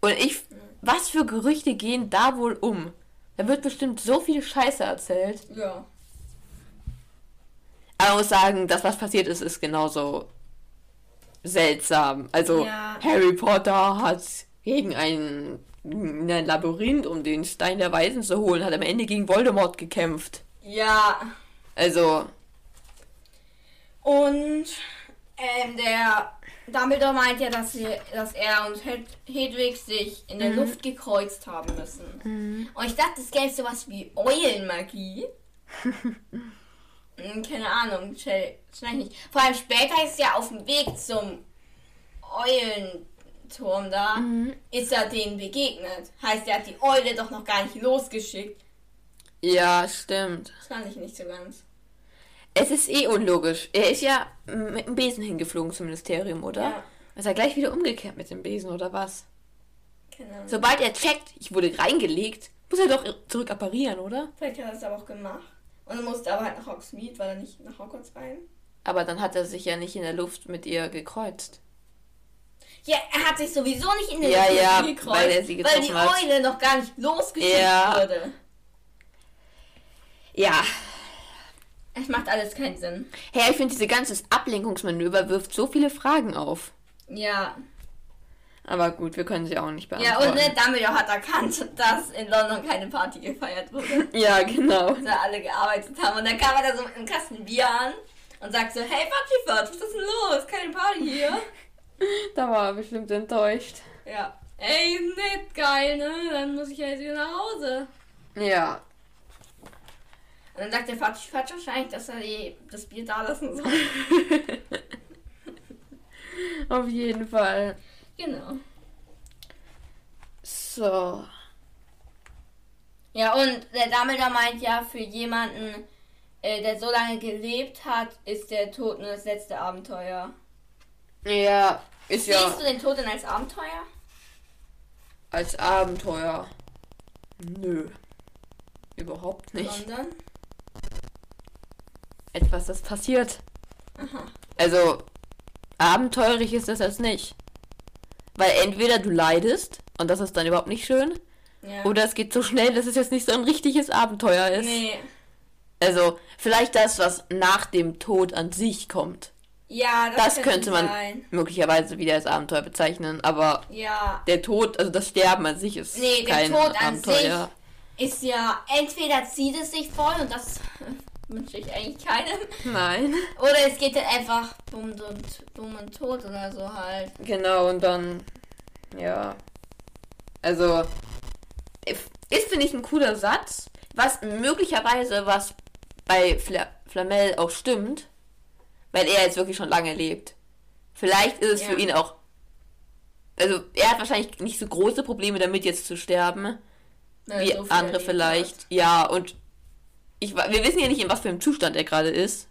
Und ich, was für Gerüchte gehen da wohl um? Da wird bestimmt so viel Scheiße erzählt. Ja. Aber muss sagen, das, was passiert ist, ist genauso seltsam. Also, Ja. Harry Potter hat gegen ein, ein Labyrinth, um den Stein der Weisen zu holen, hat am Ende gegen Voldemort gekämpft. Ja. Also, Und ähm, der Dumbledore meint ja, dass, sie, dass er und Hed Hedwig sich in der Luft gekreuzt haben müssen. Und ich dachte, es gäbe sowas wie Eulenmagie. Hm, Keine Ahnung, schnell, schnell nicht. Vor allem später ist ja auf dem Weg zum Eulenturm da, ist er denen begegnet. Heißt, er hat die Eule doch noch gar nicht losgeschickt. Ja, stimmt. Das fand ich nicht so ganz. Es ist eh unlogisch. Er ist ja mit dem Besen hingeflogen zum Ministerium, oder? Ja. Ist er gleich wieder umgekehrt mit dem Besen, oder was? Genau. Sobald er checkt, ich wurde reingelegt, muss er doch zurück apparieren, oder? Vielleicht hat er es aber auch gemacht. Und er musste aber halt nach Hogsmeade, weil er nicht nach Hogwarts rein. Aber dann hat er sich ja nicht in der Luft mit ihr gekreuzt. Ja, er hat sich sowieso nicht in der Ja, Luft ja, gekreuzt, weil er sie weil getroffen die hat. Eule noch gar nicht losgeschickt Ja. wurde. Ja. Es macht alles keinen Sinn. Hey, ich finde, diese ganze Ablenkungsmanöver wirft so viele Fragen auf. Ja. Aber gut, wir können sie auch nicht Ja, beantworten. und ne, Dumbledore hat erkannt, dass in London keine Party gefeiert wurde. Ja, genau. da alle gearbeitet haben. Und dann kam er da so mit einem Kasten Bier an und sagt so, hey Buckyford, was ist denn los? Keine Party hier. Da war er bestimmt enttäuscht. Ja. Ey, nicht geil, ne? Dann muss ich ja jetzt wieder nach Hause. Ja. Und dann sagt der Fatsch wahrscheinlich, dass er die, das Bier da lassen soll. Auf jeden Fall. Genau. So. Ja, und der Dumbledore meint ja, für jemanden, äh, der so lange gelebt hat, ist der Tod nur das letzte Abenteuer. Ja, ist ja Siehst du den Tod denn als Abenteuer? als Abenteuer. Nö. Überhaupt nicht. Sondern? Etwas, das passiert. Aha. Also, abenteuerlich ist das jetzt nicht. Weil entweder du leidest, und das ist dann überhaupt nicht schön, Ja. oder es geht so schnell, dass es jetzt nicht so ein richtiges Abenteuer ist. nee. Also, vielleicht das, was nach dem Tod an sich kommt. Ja, das, Das könnte man sein. möglicherweise wieder als Abenteuer bezeichnen, aber Ja. der Tod, also das Sterben an sich ist Nee, der kein Tod an Abenteuer. Ist ja, entweder zieht es sich voll und das wünsche ich eigentlich keinem. Nein. Oder es geht halt einfach dumm und dumm und tot oder so halt. Genau, und dann, ja. Also, ist, finde ich, ein cooler Satz, was möglicherweise, was bei Fla Flamel auch stimmt, weil er jetzt wirklich schon lange lebt. Vielleicht ist es Ja. für ihn auch, also er hat wahrscheinlich nicht so große Probleme damit, jetzt zu sterben, Weil wie so andere vielleicht. hat. Ja, und ich, wir wissen ja nicht, in was für einem Zustand er gerade ist.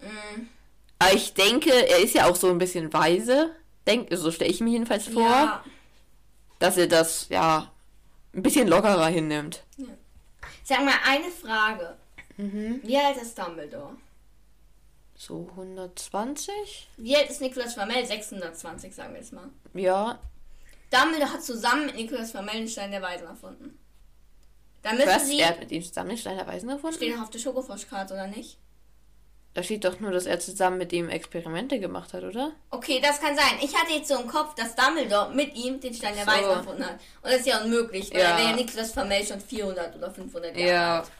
Mm, Aber ich denke, er ist ja auch so ein bisschen weise. Denk, so stelle ich mir jedenfalls vor. Ja. dass er das ja ein bisschen lockerer hinnimmt. Sag mal eine Frage. Mhm. Wie alt ist Dumbledore? So 120? Wie alt ist Nicolas Flamel? 620, sagen wir jetzt mal. Ja. Dumbledore hat zusammen mit Nicolas Flamel den Stein der Weisen erfunden. Da müssen Was? sie... Er hat mit ihm zusammen den Stein der Weisen Steht erfunden? noch auf der Schokofroschkarte, oder nicht? Da steht doch nur, dass er zusammen mit ihm Experimente gemacht hat, oder? Okay, das kann sein. Ich hatte jetzt so im Kopf, dass Dumbledore mit ihm den Stein der So. Weisen erfunden hat. Und das ist ja unmöglich, weil Ja. ja. wäre ja Nicolas Flamel schon 400 oder 500 Jahre Ja. alt.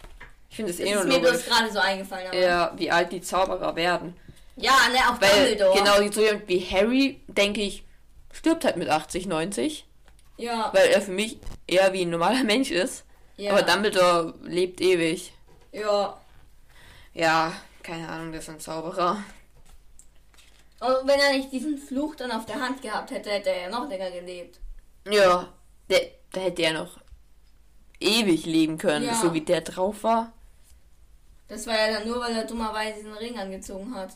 Ich finde es eh ist nur mir bloß gerade so eingefallen. Aber Ja, wie alt die Zauberer werden. ja, ne, auch Weil, Dumbledore. genau, so jemand wie Harry, denke ich, stirbt halt mit 80, 90. Ja, Weil er für mich eher wie ein normaler Mensch ist. Ja. Aber Dumbledore lebt ewig. Ja. Ja, keine Ahnung, das ist ein Zauberer. Und wenn er nicht diesen Fluch dann auf der Hand gehabt hätte, hätte er ja noch länger gelebt. Ja, der, da hätte er noch ewig leben können, Ja. so wie der drauf war. Das war ja dann nur, weil er dummerweise diesen Ring angezogen hat.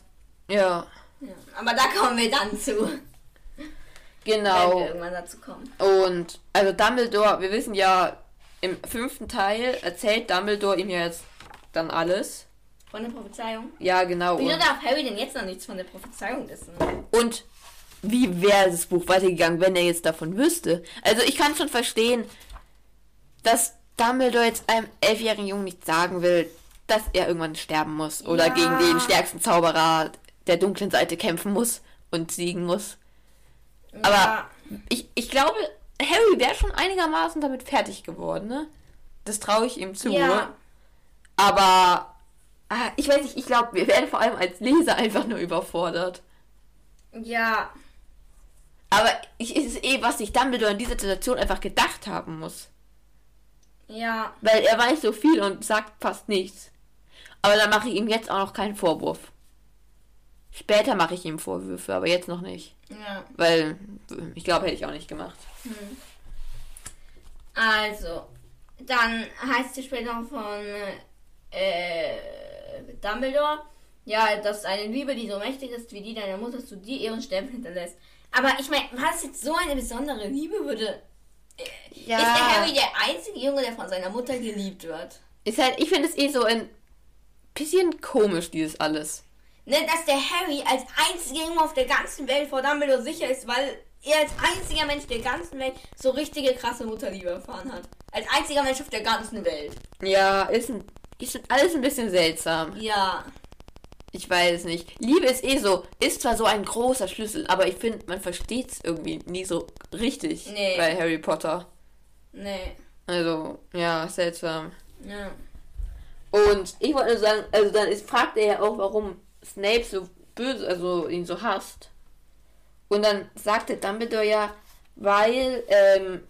Ja, Ja. Aber da kommen wir dann zu, wenn wir genau. irgendwann dazu kommen. Und also Dumbledore, wir wissen ja, im fünften Teil erzählt Dumbledore ihm ja jetzt dann alles. Von der Prophezeiung. Ja, genau. Wieso darf Harry denn jetzt noch nichts von der Prophezeiung wissen? und wie wäre das Buch weitergegangen, wenn er jetzt davon wüsste? Also ich kann schon verstehen, dass Dumbledore jetzt einem elfjährigen Jungen nicht sagen will, dass er irgendwann sterben muss oder Ja. gegen den stärksten Zauberer der dunklen Seite kämpfen muss und siegen muss. Aber Ja. ich, ich glaube, Harry wäre schon einigermaßen damit fertig geworden, ne? Das traue ich ihm zu. Ja. Aber ah, ich weiß nicht, ich glaube, wir werden vor allem als Leser einfach nur überfordert. Ja. Aber ich es ist eh, was sich Dumbledore in dieser Situation einfach gedacht haben muss. Ja. Weil er weiß so viel und sagt fast nichts. Aber dann mache ich ihm jetzt auch noch keinen Vorwurf. Später mache ich ihm Vorwürfe, aber jetzt noch nicht. Ja. Weil ich glaube, hätte ich auch nicht gemacht. Also, dann heißt es später noch von äh, Dumbledore, ja, dass eine Liebe, die so mächtig ist wie die deiner Mutter, zu dir ihren Stempel hinterlässt. Aber ich meine, war das jetzt so eine besondere Liebe, würde. Ja. Ist der Harry der einzige Junge, der von seiner Mutter geliebt wird? Ist halt, ich finde es eh so ein bisschen komisch, dieses alles. Ne, dass der Harry als einziger Junge auf der ganzen Welt vor Dumbledore sicher ist, weil er als einziger Mensch der ganzen Welt so richtige krasse Mutterliebe erfahren hat. Als einziger Mensch auf der ganzen Welt. Ja, ist, ein, ist alles ein bisschen seltsam. Ja. Ich weiß es nicht. Liebe ist eh so, ist zwar so ein großer Schlüssel, aber ich finde, man versteht es irgendwie nie so richtig Nee. bei Harry Potter. Nee. Also, ja, seltsam. Ja. Und ich wollte nur sagen, also dann ist, fragt er ja auch, warum Snape so böse, also ihn so hasst. Und dann sagte Dumbledore ja, weil ähm,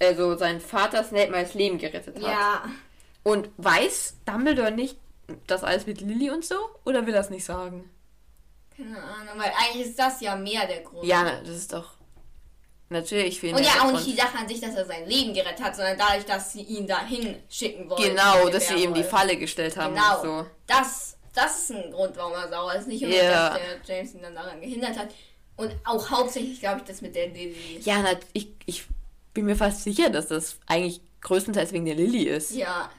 also sein Vater Snape mal das Leben gerettet hat. Ja. Und weiß Dumbledore nicht das alles mit Lilly und so? Oder will er es nicht sagen? Keine Ahnung, weil eigentlich ist das ja mehr der Grund. Ja, das ist doch natürlich viel Und ja, auch nicht die Sache an sich, dass er sein Leben gerettet hat, sondern dadurch, dass sie ihn dahin schicken wollten. Genau, dass sie ihm die. Falle gestellt haben Genau. und so. Das, das ist ein Grund, warum er sauer ist. Nicht unbedingt, Ja. dass der James ihn dann daran gehindert hat. Und auch hauptsächlich, glaube ich, das mit der Lilly. Ja, na, ich, ich bin mir fast sicher, dass das eigentlich größtenteils wegen der Lilly ist. Ja.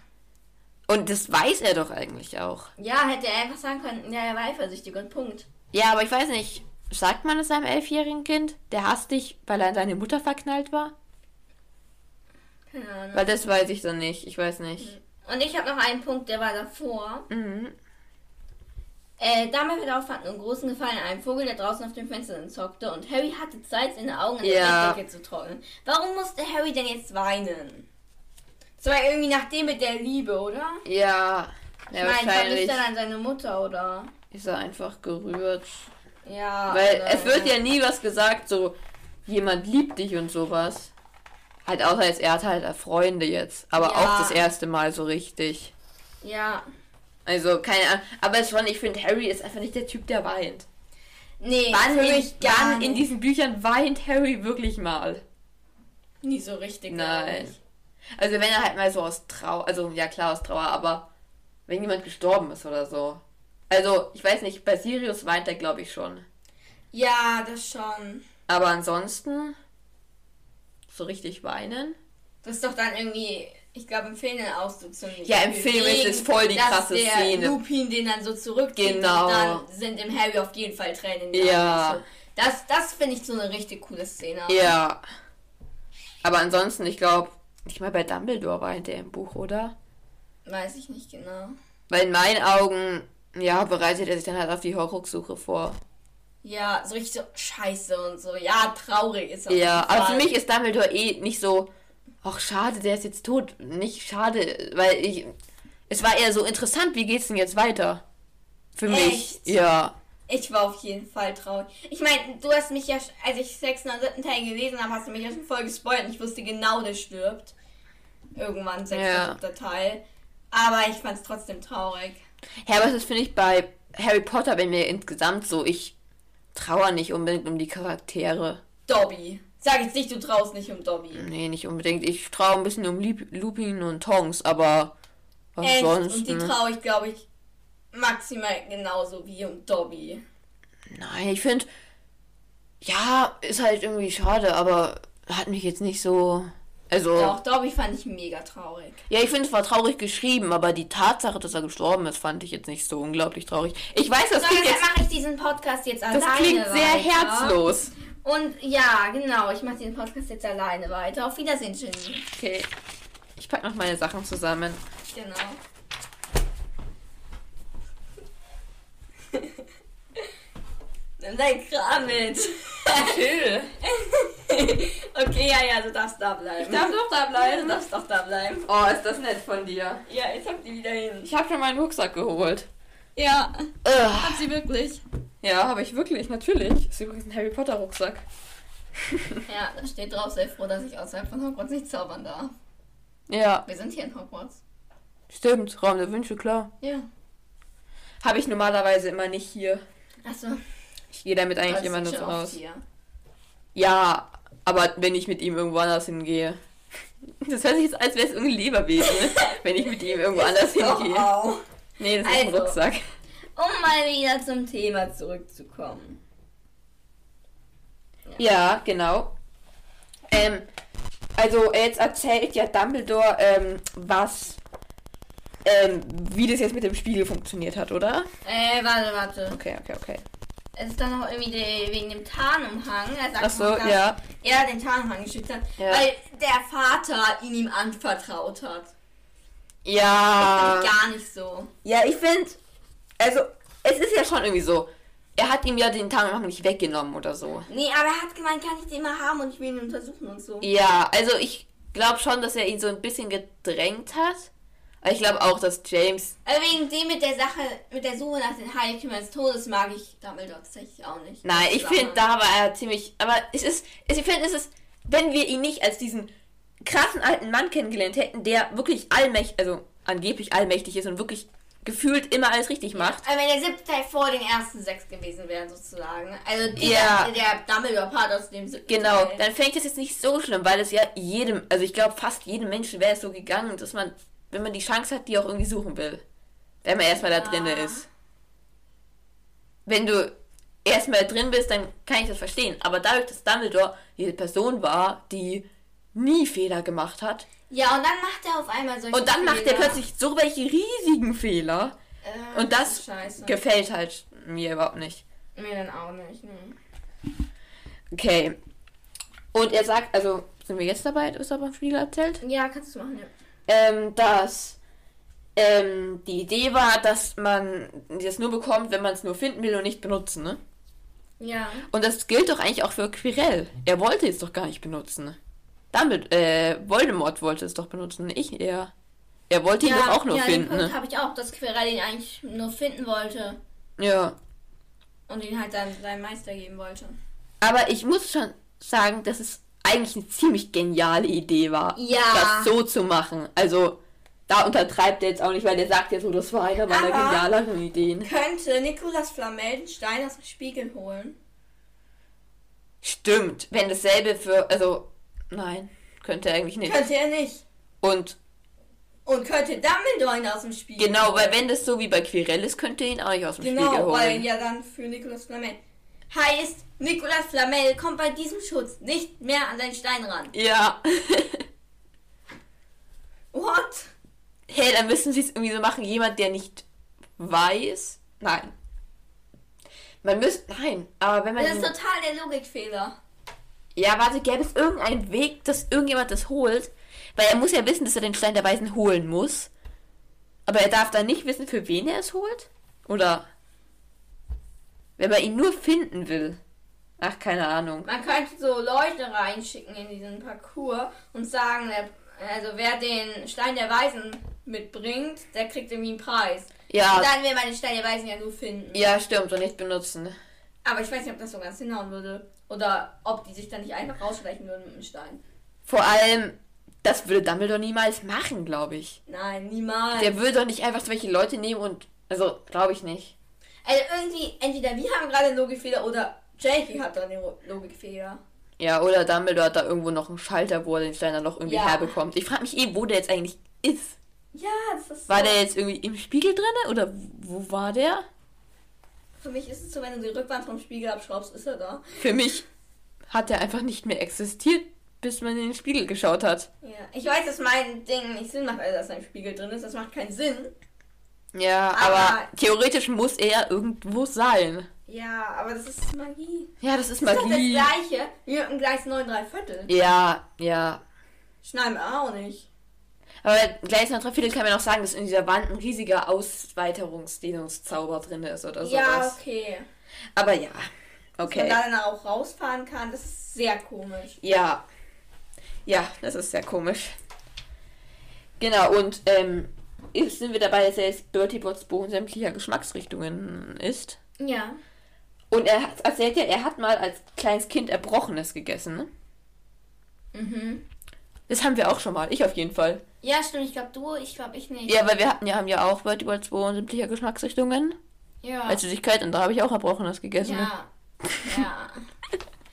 Und das weiß er doch eigentlich auch. Ja, hätte er einfach sagen können, ja, er war eifersüchtig und Punkt. Ja, aber ich weiß nicht, sagt man es einem elfjährigen Kind, der hasst dich, weil er in seine Mutter verknallt war? Keine Ahnung. Weil das weiß ich dann nicht. Ich weiß nicht. Und ich habe noch einen Punkt, der war davor. Mhm. Äh, Dumbledore fand einen großen Gefallen an einem Vogel, der draußen auf dem Fenster zockte und Harry hatte Zeit, seine Augen in Ja. der Bettdecke zu trocknen. Warum musste Harry denn jetzt weinen? Das war irgendwie nach dem mit der Liebe, oder? Ja, Ich ja meine, wahrscheinlich vermisst er dann seine Mutter, oder? ist er einfach gerührt. Ja. Weil oder- es wird ja nie was gesagt, so jemand liebt dich und sowas. Halt außer jetzt, er hat halt Freunde jetzt. Aber Ja. auch das erste Mal so richtig. Ja. Also, keine Ahnung. Aber es schon, ich finde, Harry ist einfach nicht der Typ, der weint. Nee, Wann, in, wann in diesen Büchern weint Harry wirklich mal? Nie so richtig. Nein. Also wenn er halt mal so aus Trauer, also ja klar aus Trauer, aber wenn jemand gestorben ist oder so. Also, ich weiß nicht, bei Sirius weint er glaube ich schon. Ja, das schon. Aber ansonsten so richtig weinen. Das ist doch dann irgendwie, ich glaube, im Film dann auch so ziemlich. Ja, im Film ist es voll die krasse der Szene. Lupin den dann so zurückzieht Genau. und dann sind im Harry auf jeden Fall Tränen. in den Ja. Augen. So. Das, das finde ich so eine richtig coole Szene. Ja. Aber ansonsten, ich glaube, nicht mal bei Dumbledore weint er im Buch, oder? Weiß ich nicht genau. Weil in meinen Augen, ja, bereitet er sich dann halt auf die Horcrux-Suche vor. Ja, so richtig so scheiße und so. Ja, traurig ist er. Ja, aber für mich ist Dumbledore eh nicht so, ach schade, der ist jetzt tot. Nicht schade, weil ich, es war eher so interessant, wie geht's denn jetzt weiter? Für mich, Echt? ja. Ich war auf jeden Fall traurig. Ich meine, du hast mich ja, als ich sechsten oder siebten Teil gelesen habe, hast du mich ja schon voll gespoilt. und Ich wusste genau, der stirbt. Irgendwann, sechster, Ja. Teil. Aber ich fand es trotzdem traurig. Ja, aber das finde ich bei Harry Potter, wenn mir insgesamt so, ich trauere nicht unbedingt um die Charaktere. Dobby. Sag jetzt nicht, du traust nicht um Dobby. Nee, nicht unbedingt. Ich traue ein bisschen um Lupin und Tongs, aber Echt? Und die ansonsten. traue ich, glaube ich, maximal genauso wie um Dobby. Nein, ich finde, ja, ist halt irgendwie schade, aber hat mich jetzt nicht so. Also. Doch, Dobby fand ich mega traurig. Ja, ich finde, es war traurig geschrieben, aber die Tatsache, dass er gestorben ist, fand ich jetzt nicht so unglaublich traurig. Ich weiß, das So, klingt jetzt, mache ich diesen Podcast jetzt alleine das klingt sehr weiter. herzlos. Und ja, genau, ich mache diesen Podcast jetzt alleine weiter. Auf Wiedersehen, Ginny. Okay. Ich pack noch meine Sachen zusammen. Genau. Nimm dein Kram mit. Chill. okay, ja, ja, du darfst da bleiben. Ich darf doch da bleiben. Du darfst doch da bleiben. Oh, ist das nett von dir. Ja, jetzt habt ihr wieder hin. Ich habe schon meinen Rucksack geholt. Ja, Ugh. hat sie wirklich. Ja, habe ich wirklich, natürlich. Ist übrigens ein Harry Potter Rucksack. Ja, da steht drauf, sehr froh, dass ich außerhalb von Hogwarts nicht zaubern darf. Ja, Wir sind hier in Hogwarts. stimmt. Raum der Wünsche, klar. Ja. Habe ich normalerweise immer nicht hier. Achso. Ich gehe damit eigentlich immer nur so raus. hier. Ja, aber wenn ich mit ihm irgendwo anders hingehe. Das hört sich jetzt als wäre es irgendein Lebewesen, ne? wenn ich mit ihm irgendwo anders hingehe. auch. Nee, das ist ein Also. Rucksack. Um mal wieder zum Thema zurückzukommen. Ja, genau. Ähm, also jetzt erzählt ja Dumbledore, ähm, was, ähm, wie das jetzt mit dem Spiegel funktioniert hat, oder? Äh, warte, warte. Okay, okay, okay. Es ist dann noch irgendwie die, wegen dem Tarnumhang. Er sagt Ach so, dass ja. er den Tarnumhang geschickt hat, Ja. weil der Vater ihn ihm anvertraut hat. Ja. Finde ich gar nicht so. Ja, ich finde, also, es ist ja schon irgendwie so. Er hat ihm ja den Tarnumhang nicht weggenommen oder so. Nee, aber er hat gemeint, kann ich den mal haben und ich will ihn untersuchen und so. Ja, also ich glaube schon, dass er ihn so ein bisschen gedrängt hat. Aber ich glaube auch, dass James. Aber wegen dem mit der Sache, mit der Suche nach den Heiligtümern des Todes mag ich Dumbledore tatsächlich auch nicht. Nein, ich finde, da war er ziemlich. Aber es ist. es- Ich finde, es ist. Wenn wir ihn nicht als diesen krassen alten Mann kennengelernt hätten, der wirklich allmächtig, also angeblich allmächtig ist und wirklich gefühlt immer alles richtig macht. Aber wenn der siebte Teil vor den ersten sechs gewesen wäre, sozusagen. Also der, Ja. der Dumbledore-Part aus dem siebten Genau, Teil. dann ich das jetzt nicht so schlimm, weil es ja jedem, also ich glaube fast jedem Menschen wäre es so gegangen, dass man, wenn man die Chance hat, die auch irgendwie suchen will. Wenn man erstmal da Ja. drinne ist. Wenn du erstmal drin bist, dann kann ich das verstehen. Aber dadurch, dass Dumbledore diese Person war, die nie Fehler gemacht hat, Ja, und dann macht er auf einmal solche und dann macht er Fehler. plötzlich so welche riesigen Fehler. Äh, Und das scheiße. gefällt halt mir überhaupt nicht. Mir dann auch nicht. Nee. Okay. Und er sagt, also, sind wir jetzt dabei, ist er beim Spiegel erzählt? Ja, kannst du machen, ja. ähm, dass ähm, die Idee war, dass man das nur bekommt, wenn man es nur finden will und nicht benutzen. Ne? Ja. Und das gilt doch eigentlich auch für Quirrell. Er wollte es doch gar nicht benutzen. Damit, äh, Voldemort wollte es doch benutzen, nicht er. Er wollte ihn ja, doch auch nur ja, finden. Den Punkt Ne? habe ich auch, dass Quirrell ihn eigentlich nur finden wollte Ja. und ihn halt dann seinem Meister geben wollte. Aber ich muss schon sagen, dass es eigentlich eine ziemlich geniale Idee war, Ja. das so zu machen. Also, da untertreibt er jetzt auch nicht, weil der sagt ja so, das war einer meiner Aber- genialeren Ideen. Könnte Nikolas Flamel den Stein aus dem Spiegel holen? Stimmt, wenn dasselbe für, also, nein, könnte er eigentlich nicht. Könnte er nicht. Und Und könnte Dumbledore ihn aus dem Spiegel genau, holen? weil wenn das so wie bei Quirrell ist, könnte er ihn auch nicht aus dem Genau, weil holen. ja dann für Nikolas Flamel. Heißt, Nikolas Flamel kommt bei diesem Schutz nicht mehr an seinen Stein ran. Ja. What? hey, dann müssen sie es irgendwie so machen, jemand, der nicht weiß. Nein. Man müsste, nein, aber wenn man. Das ist total der Logikfehler. Ja, warte, gäbe es irgendeinen Weg, dass irgendjemand das holt? Weil er muss ja wissen, dass er den Stein der Weisen holen muss. Aber er darf dann nicht wissen, für wen er es holt? Oder wenn man ihn nur finden will. Ach, keine Ahnung. Man könnte so Leute reinschicken in diesen Parcours und sagen, also wer den Stein der Weisen mitbringt, der kriegt irgendwie einen Preis. Und Ja, dann will man den Stein der Weisen ja nur finden. ja, stimmt, und nicht benutzen. Aber ich weiß nicht, ob das so ganz hinhauen würde. Oder ob die sich dann nicht einfach rausschleichen würden mit dem Stein. Vor allem, das würde Dumbledore niemals machen, glaube ich. Nein, niemals. Der würde doch nicht einfach solche Leute nehmen und. Also, glaube ich nicht. also irgendwie, entweder wir haben gerade einen Logikfehler oder Jakey hat da den Logikfehler. Ja, oder Dumbledore hat da irgendwo noch einen Schalter, wo er den Stein dann noch irgendwie Ja. herbekommt. Ich frage mich eh, wo der jetzt eigentlich ist. Ja, das ist War so. der jetzt irgendwie im Spiegel drin oder wo war der? Für mich ist es so, wenn du die Rückwand vom Spiegel abschraubst, ist er da. Für mich hat er einfach nicht mehr existiert, bis man in den Spiegel geschaut hat. Ja. Ich weiß, dass mein Ding nicht Sinn macht, also dass ein Spiegel drin ist. Das macht keinen Sinn. Ja, Aber- aber, theoretisch muss er irgendwo sein. Ja, aber das ist Magie. Ja, das ist Das ist doch das Magie. gleiche wie mit dem Gleis 9 3 Viertel. Ja, ja. Schneiden wir auch nicht. Aber gleich nach drei Viertel kann man auch sagen, dass in dieser Wand ein riesiger Ausweiterungsdehnungszauber drin ist oder sowas. Ja, okay. Aber ja. Dass Okay. man da dann auch rausfahren kann, das ist sehr komisch. Ja. Ja, das ist sehr komisch. Genau, und ähm, jetzt sind wir dabei, dass er jetzt Bertie Botts Buch in sämtlicher Geschmacksrichtungen ist. Ja. Und er hat erzählt ja, er hat mal als kleines Kind Erbrochenes gegessen. Ne? Mhm. Das haben wir auch schon mal. Ich auf jeden Fall. Ja, stimmt. Ich glaube du, ich glaube ich nicht. Ja, weil wir hatten ja, haben ja auch Buch in sämtlicher Geschmacksrichtungen. Ja. Als Süßigkeit und da habe ich auch Erbrochenes gegessen. ja. ja.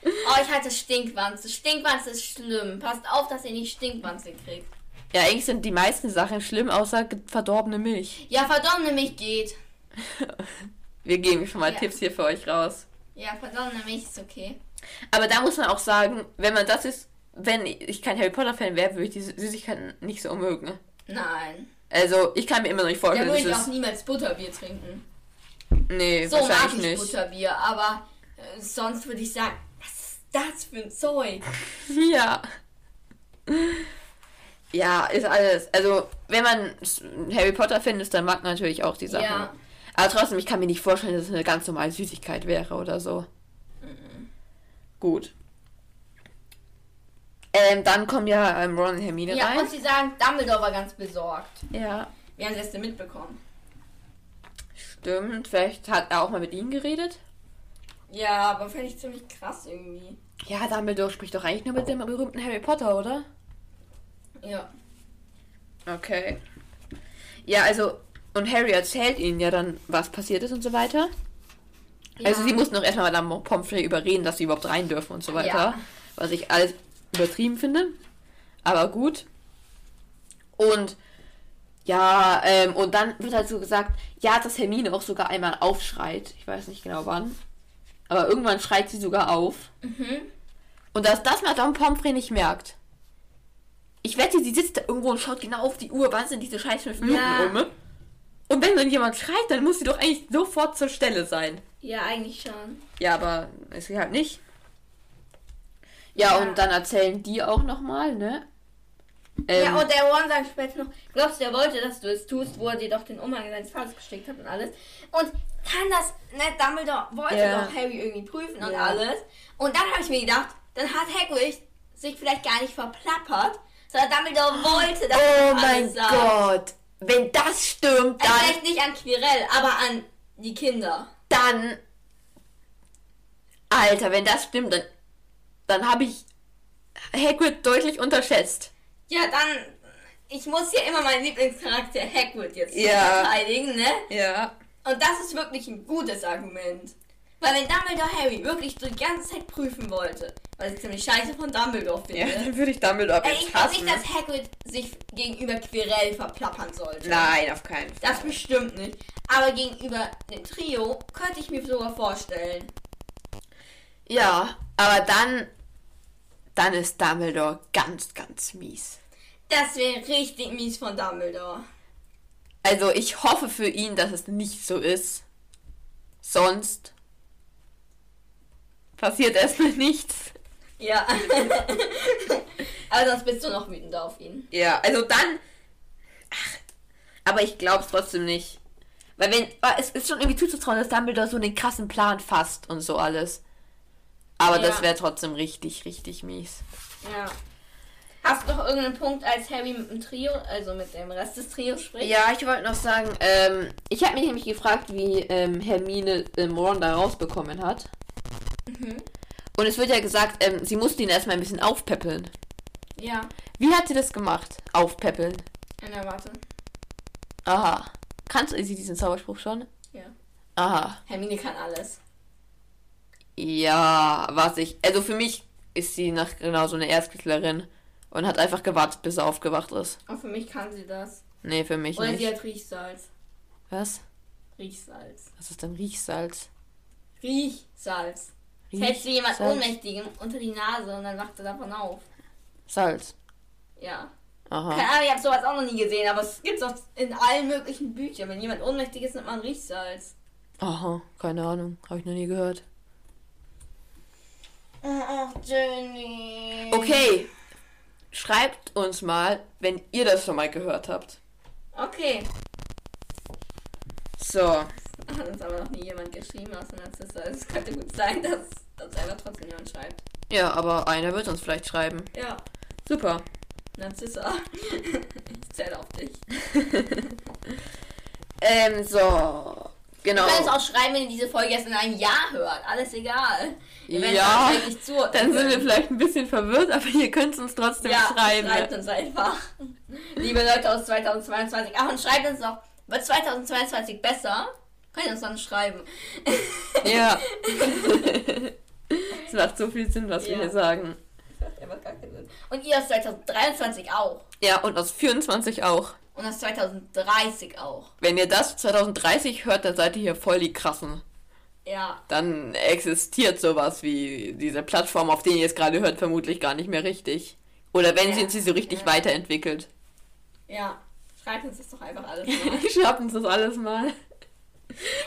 Oh, ich hatte Stinkwanze. Stinkwanze ist schlimm. Passt auf, dass ihr nicht Stinkwanze kriegt. Ja, eigentlich sind die meisten Sachen schlimm, außer verdorbene Milch. Ja, verdorbene Milch geht. Wir geben schon mal Ja. Tipps hier für euch raus. Ja, verdorbene Milch ist okay. Aber da muss man auch sagen, wenn man das ist, wenn ich kein Harry Potter Fan wäre, würde ich diese Süßigkeiten nicht so mögen. Nein. Also, ich kann mir immer noch nicht Da vorstellen, würde dass ich auch niemals Butterbier trinken. Nee, So mag wahrscheinlich ich nicht. Butterbier, aber äh, sonst würde ich sagen, was ist das für ein Zeug? Ja. Ja, ist alles. Also, wenn man Harry Potter Fan ist, dann mag man natürlich auch die Sachen. Ja. Aber trotzdem, ich kann mir nicht vorstellen, dass es eine ganz normale Süßigkeit wäre oder so. Gut. Ähm, dann kommen ja ähm, Ron und Hermine Ja, rein. und sie sagen, Dumbledore war ganz besorgt. Ja, Wir haben das denn mitbekommen. stimmt. Vielleicht hat er auch mal mit ihnen geredet. Ja, aber fände ich ziemlich krass irgendwie. Ja, Dumbledore spricht doch eigentlich nur mit dem berühmten Harry Potter, oder? Ja. Okay. Ja, also, und Harry erzählt ihnen ja dann, was passiert ist und so weiter. Also, Ja. sie mussten doch erstmal Madame Pomfrey überreden, dass sie überhaupt rein dürfen und so weiter. Ja. Was ich alles übertrieben finde. Aber gut. Und ja, ähm, und dann wird halt so gesagt, ja, dass Hermine auch sogar einmal aufschreit. Ich weiß nicht genau wann. Aber irgendwann schreit sie sogar auf. Mhm. Und dass das Madame Pomfrey nicht merkt. Ich wette, sie sitzt da irgendwo und schaut genau auf die Uhr, wann sind diese scheiß fünf Minuten Ja. um. Und wenn dann jemand schreit, dann muss sie doch eigentlich sofort zur Stelle sein. Ja, eigentlich schon. Ja, aber ist sie halt nicht. Ja, und dann erzählen die auch nochmal, ne? Ähm, ja, und der Ron sagt später noch, glaubst du, er wollte, dass du es tust, wo er dir doch den Umhang seines Vaters gesteckt hat und alles. Und kann das, ne, Dumbledore wollte Ja. doch Harry irgendwie prüfen und Ja. alles. Und dann habe ich mir gedacht, dann hat Hagrid sich vielleicht gar nicht verplappert, sondern Dumbledore wollte, dass oh mein sagt. Gott. Wenn das stimmt, Also dann, vielleicht nicht an Quirrell, aber an die Kinder. dann. Alter, wenn das stimmt, dann, dann habe ich Hagrid deutlich unterschätzt. Ja, dann, ich muss hier immer meinen Lieblingscharakter Hagrid jetzt Ja. verteidigen, ne? Ja. Und das ist wirklich ein gutes Argument. Weil wenn Dumbledore Harry wirklich die ganze Zeit prüfen wollte, was ich ziemlich scheiße von Dumbledore finde. Ja, dann würde ich Dumbledore Ey, jetzt ich glaube nicht, dass Hagrid sich gegenüber Quirrell verplappern sollte. Nein, auf keinen Fall. Das bestimmt nicht. Aber gegenüber dem Trio könnte ich mir sogar vorstellen. Ja, aber dann, dann ist Dumbledore ganz, ganz mies. Das wäre richtig mies von Dumbledore. Also ich hoffe für ihn, dass es nicht so ist. Sonst passiert erstmal nichts. Ja. Aber sonst bist du noch wütender auf ihn. Ja, also dann. Ach, aber ich glaube es trotzdem nicht. Weil wenn. ah, Es ist schon irgendwie zuzutrauen, dass Dumbledore so den krassen Plan fasst und so alles. Aber Ja. das wäre trotzdem richtig, richtig mies. Ja. Hast du noch irgendeinen Punkt, als Harry mit dem Trio, also mit dem Rest des Trios spricht? Ja, ich wollte noch sagen, ähm, ich habe mich nämlich gefragt, wie ähm, Hermine ähm, Ron da rausbekommen hat. Mhm. Und es wird ja gesagt, ähm, sie musste ihn erstmal ein bisschen aufpäppeln. Ja. Wie hat sie das gemacht? Aufpäppeln. Na, warte. Aha. Kannst du sie diesen Zauberspruch schon? Ja. Aha. Hermine kann alles. Ja, was ich. Also für mich ist sie nach genau so eine Erstklässlerin und hat einfach gewartet, bis er aufgewacht ist. Und für mich kann sie das. Nee, für mich Oder nicht. sie hat Riechsalz. Was? Riechsalz. Was ist denn Riechsalz? Riechsalz. Es hält sie jemand? Ohnmächtigem unter die Nase und dann wacht er davon auf. Salz. Ja. Aha. Keine Ahnung, ich habe sowas auch noch nie gesehen, aber es gibt doch in allen möglichen Büchern. Wenn jemand ohnmächtig ist, nimmt man Riechsalz. Aha, keine Ahnung. Habe ich noch nie gehört. Ach, Jenny. Okay. Schreibt uns mal, wenn ihr das schon mal gehört habt. Okay. So. Hat uns aber noch nie jemand geschrieben aus dem Narzissa. Es könnte gut sein, dass das einfach trotzdem jemand schreibt. Ja, aber einer wird uns vielleicht schreiben. Ja, Super. Narzissa. ich zähle auf dich. Ähm, so. Genau. Ihr könnt es auch schreiben, wenn ihr diese Folge erst in einem Jahr hört. Alles egal. Ihr werdet Ja, uns eigentlich zuordnen Dann sind wir vielleicht ein bisschen verwirrt, aber ihr könnt es uns trotzdem ja, schreiben. schreibt uns einfach. Liebe Leute aus 2022. Ach, und schreibt uns noch, wird 2022 besser? Könnt ihr uns dann schreiben. Ja. Es macht so viel Sinn, was wir Ja. hier sagen. Das macht einfach gar keinen Sinn. Und ihr aus 2023 auch. Ja, und aus 24 auch. Und aus 2030 auch. Wenn ihr das 2030 hört, dann seid ihr hier voll die krassen. Ja. Dann existiert sowas wie diese Plattform, auf denen ihr es gerade hört, vermutlich gar nicht mehr richtig. Oder wenn sie Ja. sie so richtig Ja. weiterentwickelt. Ja. Schreibt uns das doch einfach alles mal. Schreibt uns das alles mal.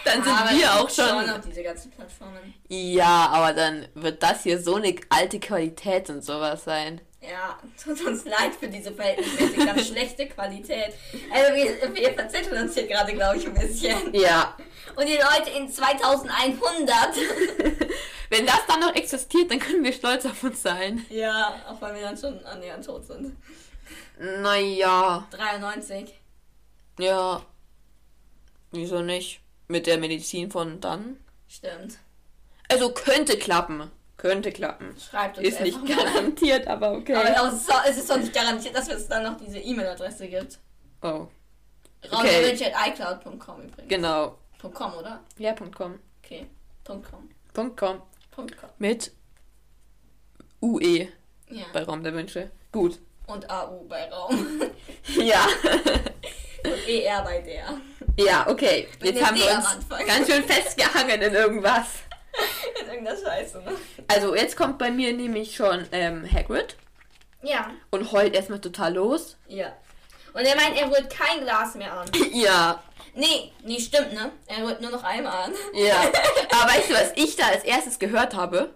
Dann sind Aber wir auch gibt schon. noch diese ganzen Plattformen. Ja, aber dann wird das hier so eine alte Qualität und sowas sein. Ja, tut uns leid für diese verhältnismäßig ganz schlechte Qualität. Also wir, wir verzetteln uns hier gerade, glaube ich, ein bisschen. Ja. Und die Leute in 2100. Wenn das dann noch existiert, dann können wir stolz auf uns sein. Ja, auch weil wir dann schon annähernd tot sind. Naja, 93. ja. Wieso nicht? Mit der Medizin von dann? Stimmt. Also könnte klappen. Könnte klappen. Schreibt uns Ist nicht mal. garantiert, aber okay. Aber so, es ist doch nicht garantiert, dass es dann noch diese E-Mail-Adresse gibt. oh, Okay. icloud.com übrigens. genau. .com, oder? Ja, .com. Okay. .com. .com. .com. Mit UE Ja. bei Raum der Wünsche. Gut. Und AU bei Raum. Ja. Und ER bei der. ja, okay. Jetzt haben wir uns ganz schön festgehangen in irgendwas. Irgendeiner Scheiße, ne? Also jetzt kommt bei mir nämlich schon ähm, Hagrid Ja. und heult erstmal total los. Ja. Und er meint, er rührt kein Glas mehr an. Ja, Nee, nee, stimmt, ne? Er rührt nur noch einmal an. ja. Aber weißt du, was ich da als erstes gehört habe?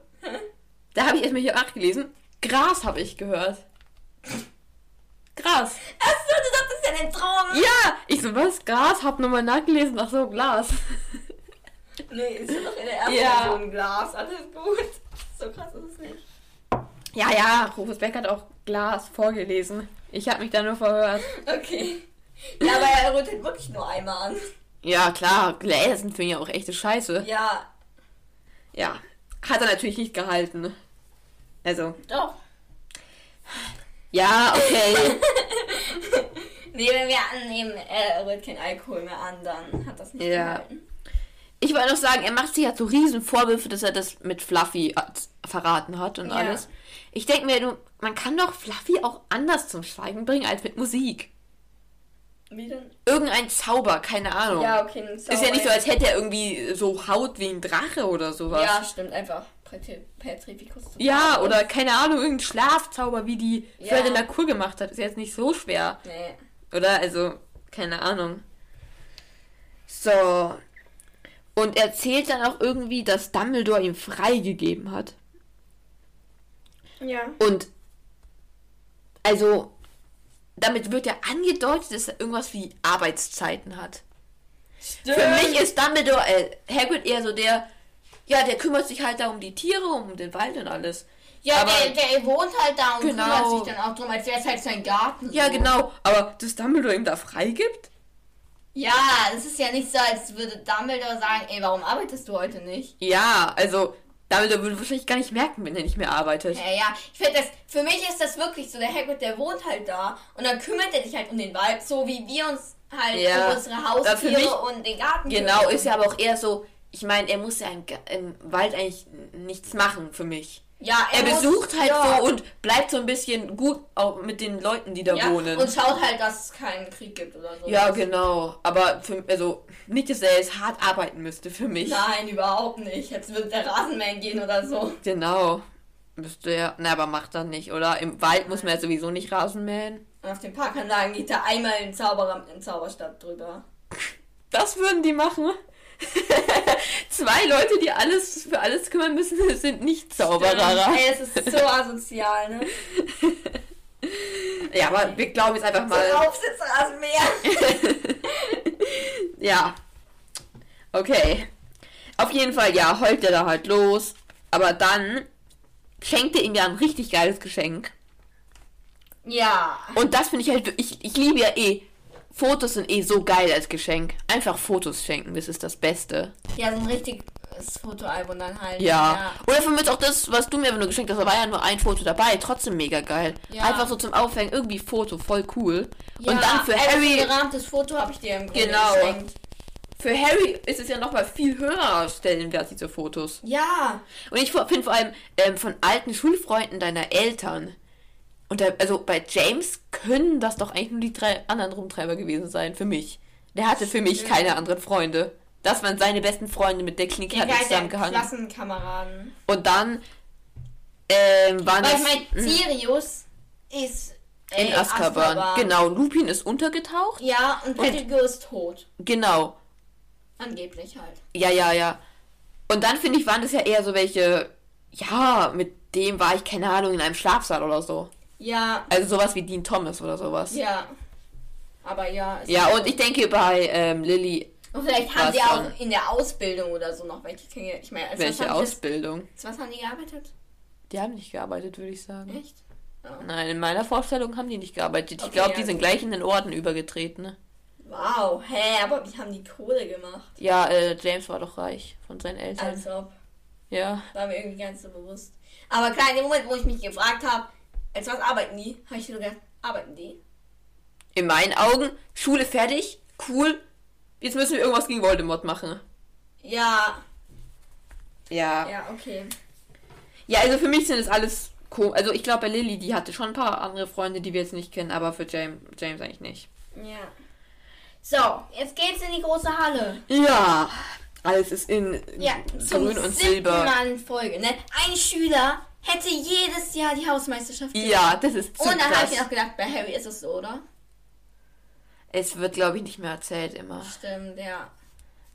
Da habe ich erstmal hier nachgelesen. Gras habe ich gehört. Gras. Achso, du sagtest ja den Traum. Ja, ich so, was? Gras? Hab nochmal nachgelesen. Ach so, Glas. Nee, ist ja noch in der ersten Ja. Version Glas. Alles gut. So krass ist es nicht. Ja, ja, Rufus Beck hat auch Glas vorgelesen. Ich habe mich da nur verhört. Okay. Ja, aber er rührt halt wirklich nur einmal an. Ja, klar, Gläser sind für ihn ja auch echte Scheiße. Ja, Ja, hat er natürlich nicht gehalten. Also, doch. ja, okay. Nee, wenn wir annehmen, er rührt kein Alkohol mehr an, dann hat das nicht Ja. gehalten. Ich wollte noch sagen, er macht sich ja so riesen Vorwürfe, dass er das mit Fluffy äh, verraten hat und Ja. alles. Ich denke mir, du, man kann doch Fluffy auch anders zum Schweigen bringen als mit Musik. Wie denn? Irgendein Zauber, keine Ahnung. Ja, okay. ein Ist ja nicht so, Zauber- als hätte er irgendwie so Haut wie ein Drache oder sowas. Ja, stimmt, einfach. Petri- Petrificus. Ja, oder keine Ahnung, irgendein Schlafzauber, wie die Ja. Fleur de la Cour gemacht hat. Ist jetzt nicht so schwer. Nee. Oder? Also, keine Ahnung. So. Und er erzählt dann auch irgendwie, dass Dumbledore ihm freigegeben hat. Ja. Und also, damit wird ja angedeutet, dass er irgendwas wie Arbeitszeiten hat. Stimmt. Für mich ist Dumbledore, äh, Hagrid eher so der, ja, der kümmert sich halt da um die Tiere, um den Wald und alles. Ja, aber- der, der wohnt halt da und Genau. kümmert sich dann auch drum, als wäre es halt sein Garten. Ja, so. genau. Aber dass Dumbledore ihm da freigibt? Ja, es ist ja nicht so, als würde Dumbledore sagen, ey, warum arbeitest du heute nicht? Ja, also Dumbledore würde wahrscheinlich gar nicht merken, wenn er nicht mehr arbeitet. Ja, ja, ich finde das, für mich ist das wirklich so, der Hagrid, der wohnt halt da und dann kümmert er sich halt um den Wald, so wie wir uns halt Ja, um unsere Haustiere mich- und den Garten Genau, kümmern. ist ja aber auch eher so, ich meine, er muss ja im, im Wald eigentlich nichts machen für mich. Ja, Er, muss- besucht halt ja. so und bleibt so ein bisschen gut auch mit den Leuten, die da ja, wohnen. und schaut halt, dass es keinen Krieg gibt oder so. ja, genau. Aber für, also nicht, dass er jetzt hart arbeiten müsste für mich. Nein, überhaupt nicht. Jetzt wird der Rasenmähen gehen oder so. Genau. Müsste er. Na, aber macht er nicht, oder? Im Wald muss man ja sowieso nicht Rasen mähen. Und auf den Parkanlagen geht da einmal ein Zauberer mit einem Zauberstab drüber. Das würden die machen. Zwei Leute, die alles für alles kümmern müssen, sind nicht Zauberer. Ey, es ist so asozial, ne? Ja, aber wir glauben jetzt einfach So mal. Aufsitzrasenmäher. Ja. Okay. Auf jeden Fall, ja, heult er da halt los. Aber dann schenkt er ihm ja ein richtig geiles Geschenk. Ja. Und das finde ich halt, ich, ich liebe ja eh. Fotos sind eh so geil als Geschenk. Einfach Fotos schenken, das ist das Beste. Ja, so ein richtiges Fotoalbum dann halt. Ja. Oder für mich auch das, was du mir nur geschenkt hast, da war ja nur ein Foto dabei. Trotzdem mega geil. Ja. Einfach so zum Aufhängen, irgendwie Foto, voll cool. Ja, Und dann für ey, Harry. Ein gerahmtes Foto habe ich dir im Grunde Genau. geschenkt. für Harry ist es ja nochmal viel höher Stellenwert, diese Fotos. Ja. Und ich finde vor allem ähm, von alten Schulfreunden deiner Eltern. Und da, also bei James können das doch eigentlich nur die drei anderen Rumtreiber gewesen sein, für mich. Der hatte für mich Stimmt. keine anderen Freunde. Das waren seine besten Freunde, mit der Klinik Die hat er der zusammengehangen. Klassenkameraden. Und dann ähm, waren Weil das ich meine, Sirius ist in äh, Azkaban. Genau, Lupin ist untergetaucht. Ja, und Pettigrew ist tot. Genau. Angeblich halt. Ja, ja, ja. Und dann finde ich, waren das ja eher so welche, ja, mit dem war ich, keine Ahnung, in einem Schlafsaal oder so. Ja, Also sowas wie Dean Thomas oder sowas. Ja, ja. Aber ja. es- und ich denke bei ähm, Lilly, Und vielleicht haben sie auch in der Ausbildung oder so noch welche kennengelernt. Ich meine, als was welche die Ausbildung? das- was haben die gearbeitet? Die haben nicht gearbeitet, würde ich sagen. Echt? Ja. Nein, in meiner Vorstellung haben die nicht gearbeitet. Ich Okay, glaube, die ja, sind okay. gleich in den Orden übergetreten. Ne? Wow, hä, aber wie haben die Kohle gemacht? Ja, äh, James war doch reich von seinen Eltern. Als ob. Ja. War mir irgendwie ganz so bewusst. Aber klar, in dem Moment, wo ich mich gefragt habe, als was arbeiten die, habe ich so gedacht, arbeiten die? In meinen Augen, Schule fertig, cool. Jetzt müssen wir irgendwas gegen Voldemort machen. Ja, Ja. ja, okay. Ja, also für mich sind es alles komisch. Also ich glaube, bei Lilly, die hatte schon ein paar andere Freunde, die wir jetzt nicht kennen, aber für James, James eigentlich nicht. Ja. So, jetzt geht's in die große Halle. Ja, alles ist in Ja, grün und silber. Mal in Folge. Ne? Ein Schüler hätte jedes Jahr die Hausmeisterschaft gewonnen. Ja, das ist zu Und dann habe ich mir auch gedacht, bei Harry ist es so, oder? Es wird, glaube ich, nicht mehr erzählt immer. Stimmt, ja.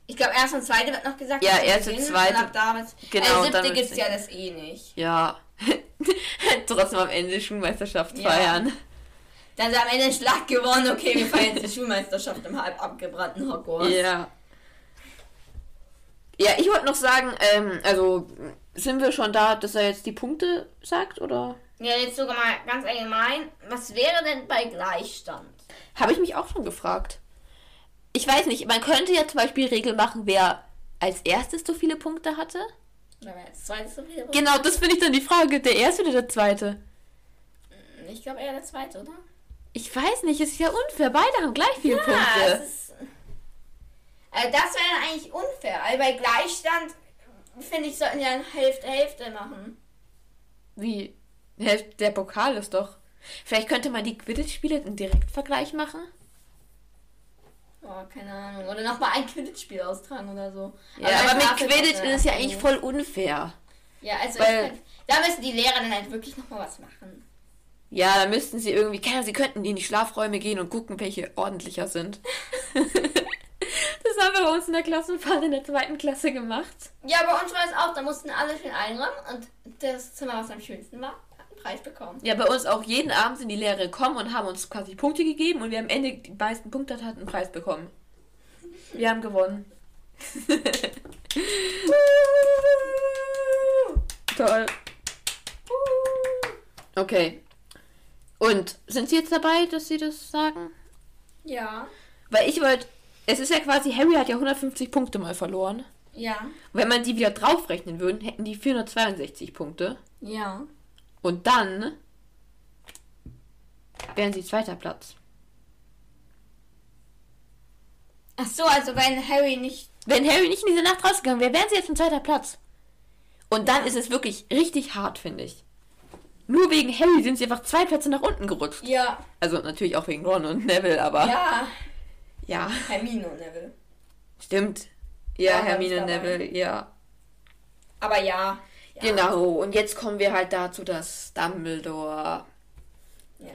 Ich glaube, erst und zweite wird noch gesagt. Ja, erste, Beginn, zweite- Und ab da wird's- genau, Äh, und siebte gibt's wird's- ja das eh nicht. Ja. Trotzdem am Ende Schulmeisterschaft Ja. feiern. Dann ist am Ende Schlag gewonnen. Okay, wir feiern die Schulmeisterschaft im halb abgebrannten Hogwarts. Ja. Ja, ich wollte noch sagen, ähm, also sind wir schon da, dass er jetzt die Punkte sagt, oder? Ja, jetzt sogar mal ganz allgemein. Was wäre denn bei Gleichstand? Habe ich mich auch schon gefragt. Ich weiß nicht, man könnte ja zum Beispiel Regel machen, wer als erstes so viele Punkte hatte. Oder wer als zweites so viele Genau, das finde ich dann die Frage. Der erste oder der zweite? Ich glaube eher der zweite, oder? Ich weiß nicht, es ist ja unfair. Beide haben gleich viele Ja, Punkte. es ist. Also das wäre eigentlich unfair. Also bei Gleichstand finde ich, sollten ja eine Hälfte Hälfte machen. Wie? Ja, Der Pokal ist doch. Vielleicht könnte man die Quidditch-Spiele im Direktvergleich machen. Oh, keine Ahnung. Oder nochmal ein Quidditch-Spiel austragen oder so. Ja, aber, mit dafür Quidditch ist es ja eigentlich voll unfair. Ja, also weil- da müssen die Lehrer dann halt wirklich nochmal was machen. Ja, dann müssten sie irgendwie, keine Ahnung, sie könnten in die Schlafräume gehen und gucken, welche ordentlicher sind. das haben wir bei uns in der Klassenfahrt in der zweiten Klasse gemacht. Ja, bei uns war es auch, da mussten alle schön einräumen und das Zimmer, was am schönsten war, hat einen Preis bekommen. Ja, bei uns auch jeden Abend sind die Lehrer gekommen und haben uns quasi Punkte gegeben und wer am Ende die meisten Punkte hat, hat einen Preis bekommen. Wir haben gewonnen. Toll. Okay. Und sind Sie jetzt dabei, dass Sie das sagen? Ja. Weil ich wollte, es ist ja quasi, Harry hat ja 150 Punkte mal verloren. Ja. Wenn man die wieder draufrechnen würden, hätten die 462 Punkte. Ja. Und dann wären sie zweiter Platz. Ach so, also wenn Harry nicht. Wenn Harry nicht in diese Nacht rausgegangen wäre, wären sie jetzt ein zweiter Platz. Und dann ist es wirklich richtig hart, finde ich. Nur wegen Harry sind sie einfach zwei Plätze nach unten gerutscht. Ja. Also natürlich auch wegen Ron und Neville, aber ja, Ja. Hermine und Neville. stimmt. Ja, Ja, Hermine dabei. Neville, ja. Aber ja. ja. Genau, und jetzt kommen wir halt dazu, dass Dumbledore Ja.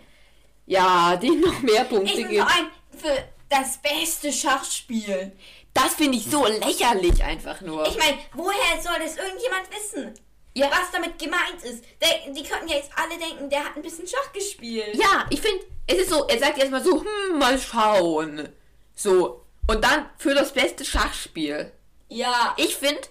ja, denen noch mehr Punkte Ich gibt. allem für das beste Schachspiel. Das finde ich so lächerlich einfach nur. Ich meine, woher soll das irgendjemand wissen? Ja. Was damit gemeint ist. Der, die könnten ja jetzt alle denken, der hat ein bisschen Schach gespielt. Ja, ich finde, es ist so, er sagt erstmal so, hm, mal schauen. So. Und dann für das beste Schachspiel. Ja. Ich finde,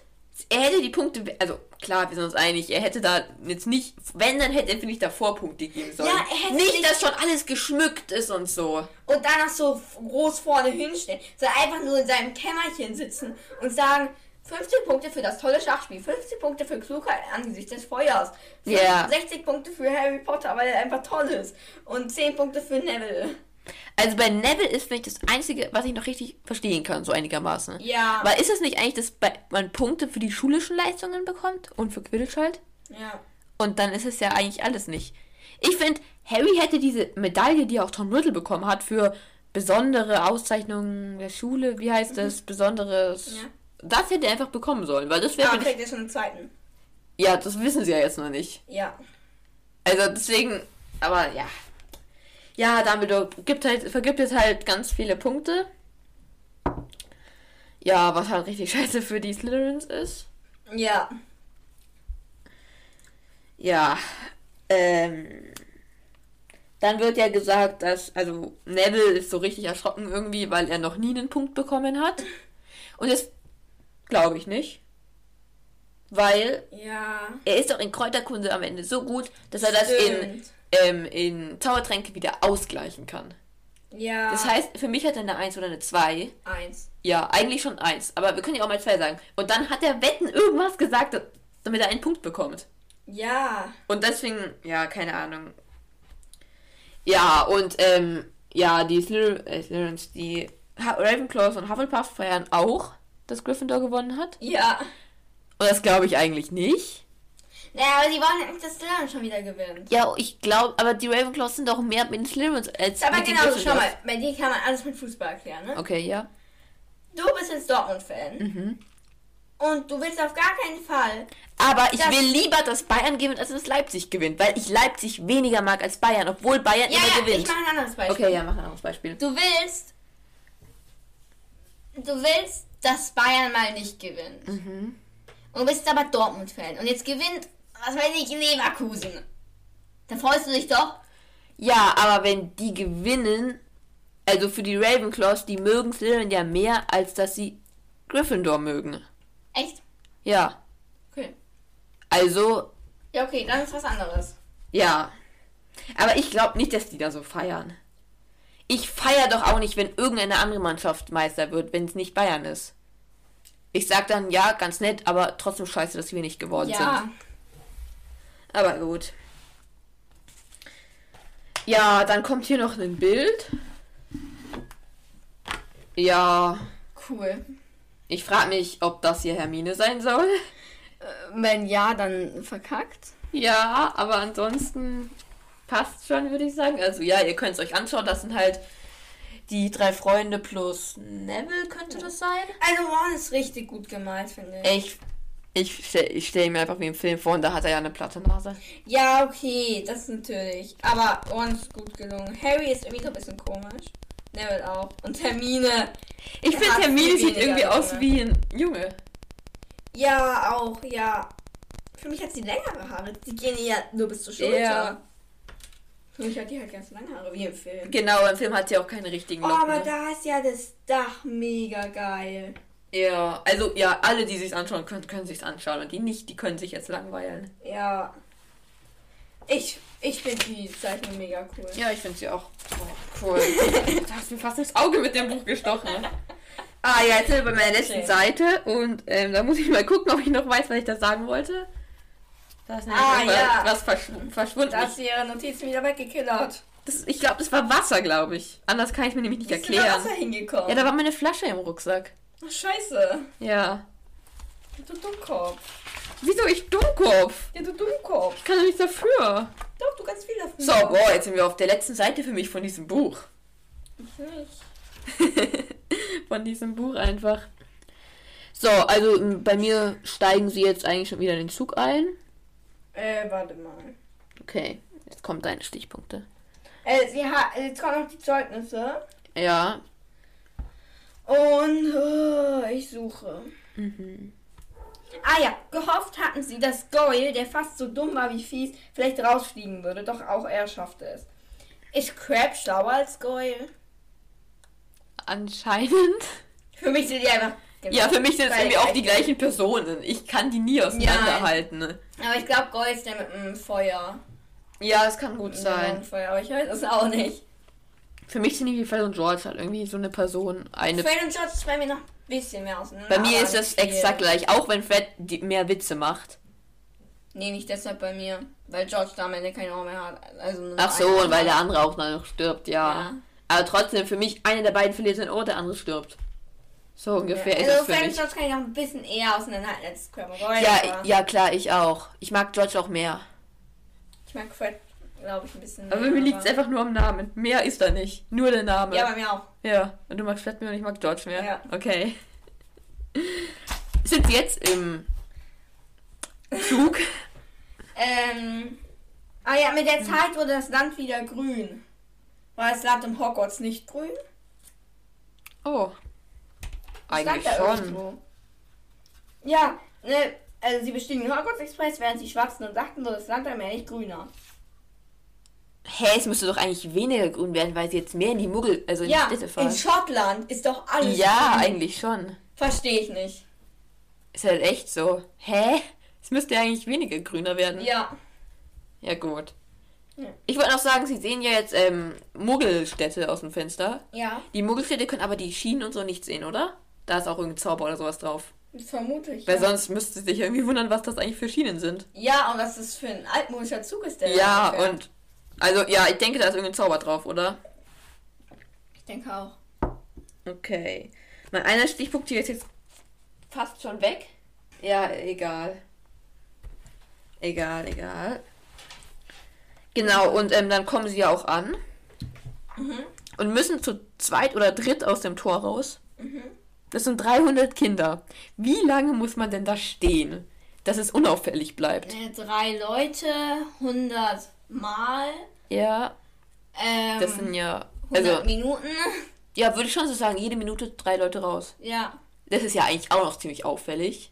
er hätte die Punkte, also klar, wir sind uns einig, er hätte da jetzt nicht, wenn, dann hätte er, finde ich, davor Punkte geben sollen. Ja, er hätte nicht, nicht- dass schon alles geschmückt ist und so. Und danach so groß vorne hinstellen. Soll einfach nur in seinem Kämmerchen sitzen und sagen, 50 Punkte für das tolle Schachspiel, 50 Punkte für Klugheit angesichts des Feuers, Ja. 60 Punkte für Harry Potter, weil er einfach toll ist und 10 Punkte für Neville. Also bei Neville ist vielleicht das Einzige, was ich noch richtig verstehen kann, so einigermaßen. Ja. Weil ist es nicht eigentlich, dass man Punkte für die schulischen Leistungen bekommt und für Quidditch halt? Ja. Und dann ist es ja eigentlich alles nicht. Ich finde, Harry hätte diese Medaille, die auch Tom Riddle bekommen hat, für besondere Auszeichnungen der Schule, wie heißt das, besonderes... Ja. Das hätte er einfach bekommen sollen, weil das wäre... Aber kriegt er schon einen zweiten. ja, das wissen sie ja jetzt noch nicht. Ja. Also deswegen, aber ja. Ja, Dumbledore gibt halt, vergibt jetzt halt ganz viele Punkte. Ja, was halt richtig scheiße für die Slytherins ist. Ja. Ja. Ähm. Dann wird ja gesagt, dass, also Neville ist so richtig erschrocken irgendwie, weil er noch nie einen Punkt bekommen hat. Und das glaube ich nicht. Weil Ja. er ist doch in Kräuterkunde am Ende so gut, dass er das in, Stimmt. Ähm, in Zaubertränke wieder ausgleichen kann. Ja. Das heißt, für mich hat er eine 1 oder eine 2. eins. Ja, eigentlich schon 1. Aber wir können ja auch mal 2 sagen. Und dann hat er Wetten irgendwas gesagt, damit er einen Punkt bekommt. Ja. Und deswegen, ja, keine Ahnung. Ja, und ähm, ja, die Slyther- äh, Slytherins, die Ravenclaws und Hufflepuff feiern auch, dass Gryffindor gewonnen hat. Ja. Und das glaube ich eigentlich nicht. Naja, aber sie wollen ja nicht, dass Slytherin schon wieder gewinnt. Ja, ich glaube, aber die Ravenclaws sind doch mehr mit den Slytherins als Aber mit den genau, schau Gryffindors. mal, bei dir kann man alles mit Fußball erklären, ne? Okay, ja. Du bist jetzt Dortmund-Fan. Mhm. Und du willst auf gar keinen Fall. Aber ich will lieber, dass Bayern gewinnt, als dass Leipzig gewinnt, weil ich Leipzig weniger mag als Bayern, obwohl Bayern Ja, immer ja, gewinnt. ich mache ein anderes Beispiel. Okay, ja, mach ein anderes Beispiel. Du willst. Du willst, dass Bayern mal nicht gewinnt. Mhm. Und du bist aber Dortmund-Fan. Und jetzt gewinnt, was weiß ich, Leverkusen. Dann freust du dich doch. Ja, aber wenn die gewinnen, also für die Ravenclaws, die mögen Slytherin ja mehr, als dass sie Gryffindor mögen. Echt? Ja, Okay. also, Ja, okay, dann ist was anderes. ja. Aber ich glaube nicht, dass die da so feiern. Ich feier doch auch nicht, wenn irgendeine andere Mannschaft Meister wird, wenn es nicht Bayern ist. Ich sag dann, ja, ganz nett, aber trotzdem scheiße, dass wir nicht geworden sind. Aber gut. Ja, dann kommt hier noch ein Bild. Ja, Cool. ich frage mich, ob das hier Hermine sein soll. Wenn ja, dann verkackt. Ja, aber ansonsten passt schon, würde ich sagen. Also ja, ihr könnt es euch anschauen. Das sind halt die drei Freunde plus Neville, könnte das sein? Also Ron ist richtig gut gemalt, finde ich. Ich, ich, stell- ich stelle mir einfach wie im Film vor und da hat er ja eine platte Nase. Ja, okay, das natürlich. Aber Ron ist gut gelungen. Harry ist irgendwie so ein bisschen komisch. Neville auch. Und Hermine. Ich finde, Hermine viel sieht irgendwie aus Junge. wie ein Junge. Ja, auch, ja. Für mich hat sie längere Haare. Die gehen ja nur bis zur Schulter. Ja. Für mich hat die halt ganz lange Haare, wie im Film. Genau, im Film hat sie auch keine richtigen Oh, Locken. aber ne? da ist ja das Dach mega geil. Ja, also ja, alle, die sich anschauen können, können sich anschauen und die nicht, die können sich jetzt langweilen. Ja. Ich, ich finde die Zeichnung mega cool. Ja, ich finde sie auch oh, cool. du hast mir fast ins Auge mit dem Buch gestochen. Ah ja, jetzt sind wir bei meiner letzten Okay. Seite und ähm, da muss ich mal gucken, ob ich noch weiß, was ich da sagen wollte. Da ist nämlich Ah, ja. was verschw verschwunden. Da du ihre Notizen wieder weggekillert. Das, ich glaube, das war Wasser, glaube ich. Anders kann ich mir nämlich nicht Wie ist denn da erklären. Wasser hingekommen? Ja, da war meine Flasche im Rucksack. Ach, scheiße. Ja. Du Dummkopf. Wieso ich Dummkopf? Ja, du Dummkopf. Ich kann doch nichts dafür. Doch, du kannst viel dafür. So, boah, jetzt sind wir auf der letzten Seite für mich von diesem Buch. Ich nicht. von diesem Buch einfach. So, also bei mir steigen sie jetzt eigentlich schon wieder in den Zug ein. Äh, warte mal. Okay, jetzt kommen deine Stichpunkte. Äh, sie hat, jetzt kommen noch die Zeugnisse. Ja. Und äh, ich suche. Mhm. Ah ja, gehofft hatten sie, dass Goyle, der fast so dumm war wie fies, vielleicht rausfliegen würde. Doch auch er schaffte es. Ist Crab schlauer als Goyle? Anscheinend. Für mich sind die einfach. genau Ja, für mich sind es irgendwie auch die gleich. gleichen Personen. Ich kann die nie auseinanderhalten. ne? Aber ich glaube, Goyle ist der mit dem Feuer. Ja, das kann gut sein. Feuer, aber ich weiß es auch nicht. Für mich sind die wie Fred und George halt irgendwie so eine Person. Eine. Fred und George ist bei mir noch ein bisschen mehr auseinander. Bei mir ist das exakt gleich, auch wenn Fred die mehr Witze macht. Nee, nicht deshalb bei mir. Weil George da am Ende keine Ohr mehr hat. Also Ach so, und weil der andere auch noch stirbt, ja. Aber trotzdem, für mich, einer der beiden verliert sein Ohr, der andere stirbt. So ungefähr ist also es für Frank mich. George kann ich auch ein bisschen eher auseinanderhalten als Roy. Ja, aber ja, klar, ich auch. Ich mag George auch mehr. Ich mag Fred, glaube ich, ein bisschen Aber mehr, mir liegt es einfach nur am Namen. Mehr ist da nicht. Nur der Name. Ja, bei mir auch. Ja, und du magst mehr und ich mag George mehr. Ja. Okay. Sind sie jetzt im Zug? Ähm. Ah ja, mit der Zeit wurde das Land wieder grün. War das Land um Hogwarts nicht grün? Oh. Eigentlich schon. Ja, ne, also sie bestiegen den Hogwarts Express, während sie schwatzen und sagten, wurde das Land allmählich grüner. Hä, es müsste doch eigentlich weniger grün werden, weil sie jetzt mehr in die Muggel, also in Ja, die Städte fahren. in Schottland ist doch alles Ja, grün. eigentlich schon. Verstehe ich nicht. Ist halt echt so. Hä? Es müsste ja eigentlich weniger grüner werden. Ja. Ja, gut. Ja. Ich wollte noch sagen, sie sehen ja jetzt ähm, Muggelstädte aus dem Fenster. Ja, Die Muggelstädte können aber die Schienen und so nicht sehen, oder? Da ist auch irgendein Zauber oder sowas drauf. vermute ich. Weil ja. sonst müsste sich irgendwie wundern, was das eigentlich für Schienen sind. Ja, und was das für ein altmodischer Zug ist, der Ja, und. Also, ja, ich denke, da ist irgendein Zauber drauf, oder? Ich denke auch. Okay. Mein einer Stichpunkt hier ist jetzt fast schon weg. Ja, egal. Egal, egal. Genau, und ähm, dann kommen sie ja auch an. Mhm. Und müssen zu zweit oder dritt aus dem Tor raus. Das sind 300 Kinder. Wie lange muss man denn da stehen, dass es unauffällig bleibt? Äh, drei Leute, 100 Mal. Ja, Ähm, das sind ja. 100 Also, Minuten. ja, würde ich schon so sagen, jede Minute drei Leute raus. Ja. Das ist ja eigentlich auch noch ziemlich auffällig.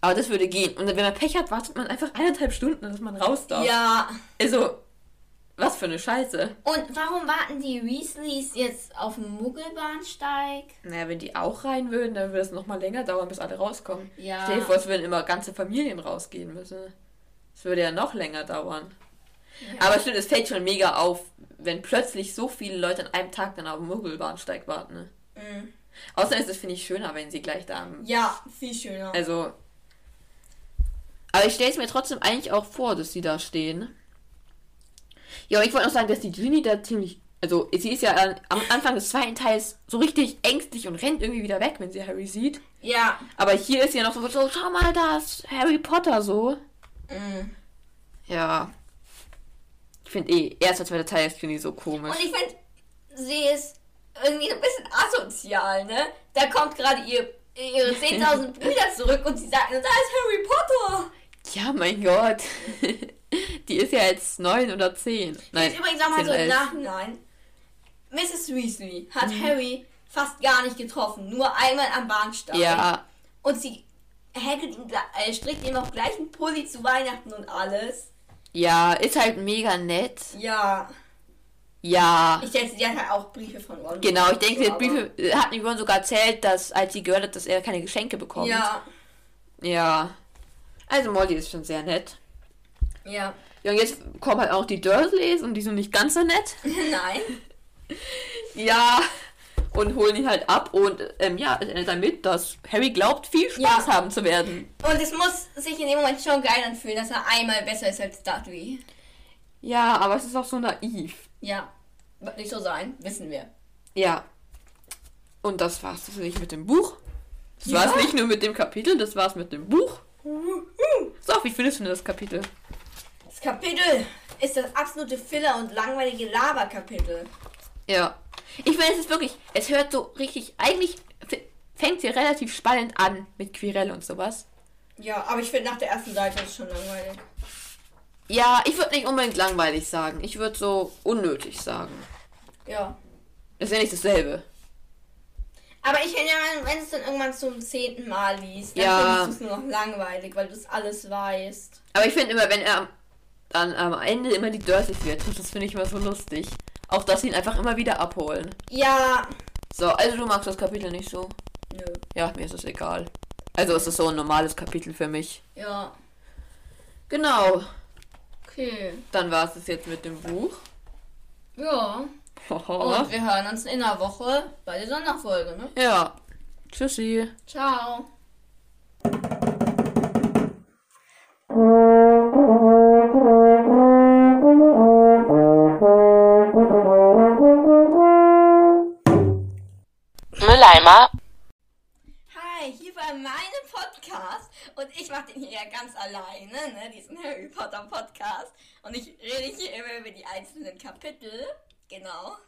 Aber das würde gehen. Und wenn man Pech hat, wartet man einfach eineinhalb Stunden, dass man raus darf. Ja. Also, was für eine Scheiße. Und warum warten die Weasleys jetzt auf dem Muggelbahnsteig? Naja, wenn die auch rein würden, dann würde es noch mal länger dauern, bis alle rauskommen. Ja. Stell dir vor, es würden immer ganze Familien rausgehen müssen. Das würde ja noch länger dauern. Aber stimmt, es fällt schon mega auf, wenn plötzlich so viele Leute an einem Tag dann auf dem Muggelbahnsteig warten. Ne? Mhm. Außerdem ist es, finde ich, schöner, wenn sie gleich da am Ja, viel schöner. Also. Aber ich stelle es mir trotzdem eigentlich auch vor, dass sie da stehen. Ja, und ich wollte noch sagen, dass die Ginny da ziemlich. Also, sie ist ja am Anfang des zweiten Teils so richtig ängstlich und rennt irgendwie wieder weg, wenn sie Harry sieht. ja. Aber hier ist sie ja noch so, so schau mal, da ist Harry Potter so. Mhm. Ja. Ich finde eh, erster, zweiter Teil ist Ginny so komisch. Und ich finde, sie ist irgendwie ein bisschen asozial, ne? Da kommt gerade ihr, ihre 10.000 Brüder zurück und sie sagt, da ist Harry Potter. Ja, mein Gott. Die ist ja jetzt neun oder zehn. Nein, Jetzt übrigens auch mal 10 so im 11. Nachhinein. Mrs. Weasley hat Mhm. Harry fast gar nicht getroffen, nur einmal am Bahnsteig. Ja, Und sie häkelt ihm, äh, strickt ihm auch gleich einen Pulli zu Weihnachten und alles. Ja, ist halt mega nett. Ja. Ja. Ich denke, sie hat halt auch Briefe von Ron. Genau, ich denke, So, Briefe hat Yvonne sogar erzählt, dass als sie gehört hat, dass er keine Geschenke bekommt. Ja. Ja. Also Molly ist schon sehr nett. Ja. Ja, und jetzt kommen halt auch die Dursleys und die sind nicht ganz so nett. Nein. Ja. Und holen ihn halt ab und ähm, ja, es endet damit, dass Harry glaubt, viel Spaß Ja. haben zu werden. Und es muss sich in dem Moment schon geil anfühlen, dass er einmal besser ist als Dudley. Ja, aber es ist auch so naiv. Ja. Wird nicht so sein, wissen wir. Ja. Und das war's das nicht mit dem Buch. Das Ja. war's nicht nur mit dem Kapitel, das war's mit dem Buch. So, wie findest du denn das Kapitel? Das Kapitel ist das absolute Filler- und langweilige Laberkapitel. Ja. Ich finde, es ist wirklich, es hört so richtig, eigentlich fängt sie relativ spannend an mit Quirell und sowas. Ja, aber ich finde nach der ersten Seite ist es schon langweilig. Ja, ich würde nicht unbedingt langweilig sagen. Ich würde so unnötig sagen. Ja. Das ist ja nicht dasselbe. Aber ich finde, ja, wenn du es dann irgendwann zum zehnten Mal liest, dann Ja. findest du es nur noch langweilig, weil du es alles weißt. Aber ich finde immer, wenn er dann am Ende immer die wieder trifft, das finde ich immer so lustig. Auch, dass sie ihn einfach immer wieder abholen. Ja. So, also du magst das Kapitel nicht so? Nö. Ja, mir ist es egal. Also es ist so ein normales Kapitel für mich. Ja. Genau. Okay. Dann war es das jetzt mit dem Buch. Ja. Und wir hören uns in einer Woche bei der Sonderfolge, ne? ja. Tschüssi. Ciao. Mülleimer. Hi, hier war mein Podcast und ich mache den hier ja ganz alleine, ne, diesen Harry Potter Podcast. Und ich rede hier immer über die einzelnen Kapitel. Genau.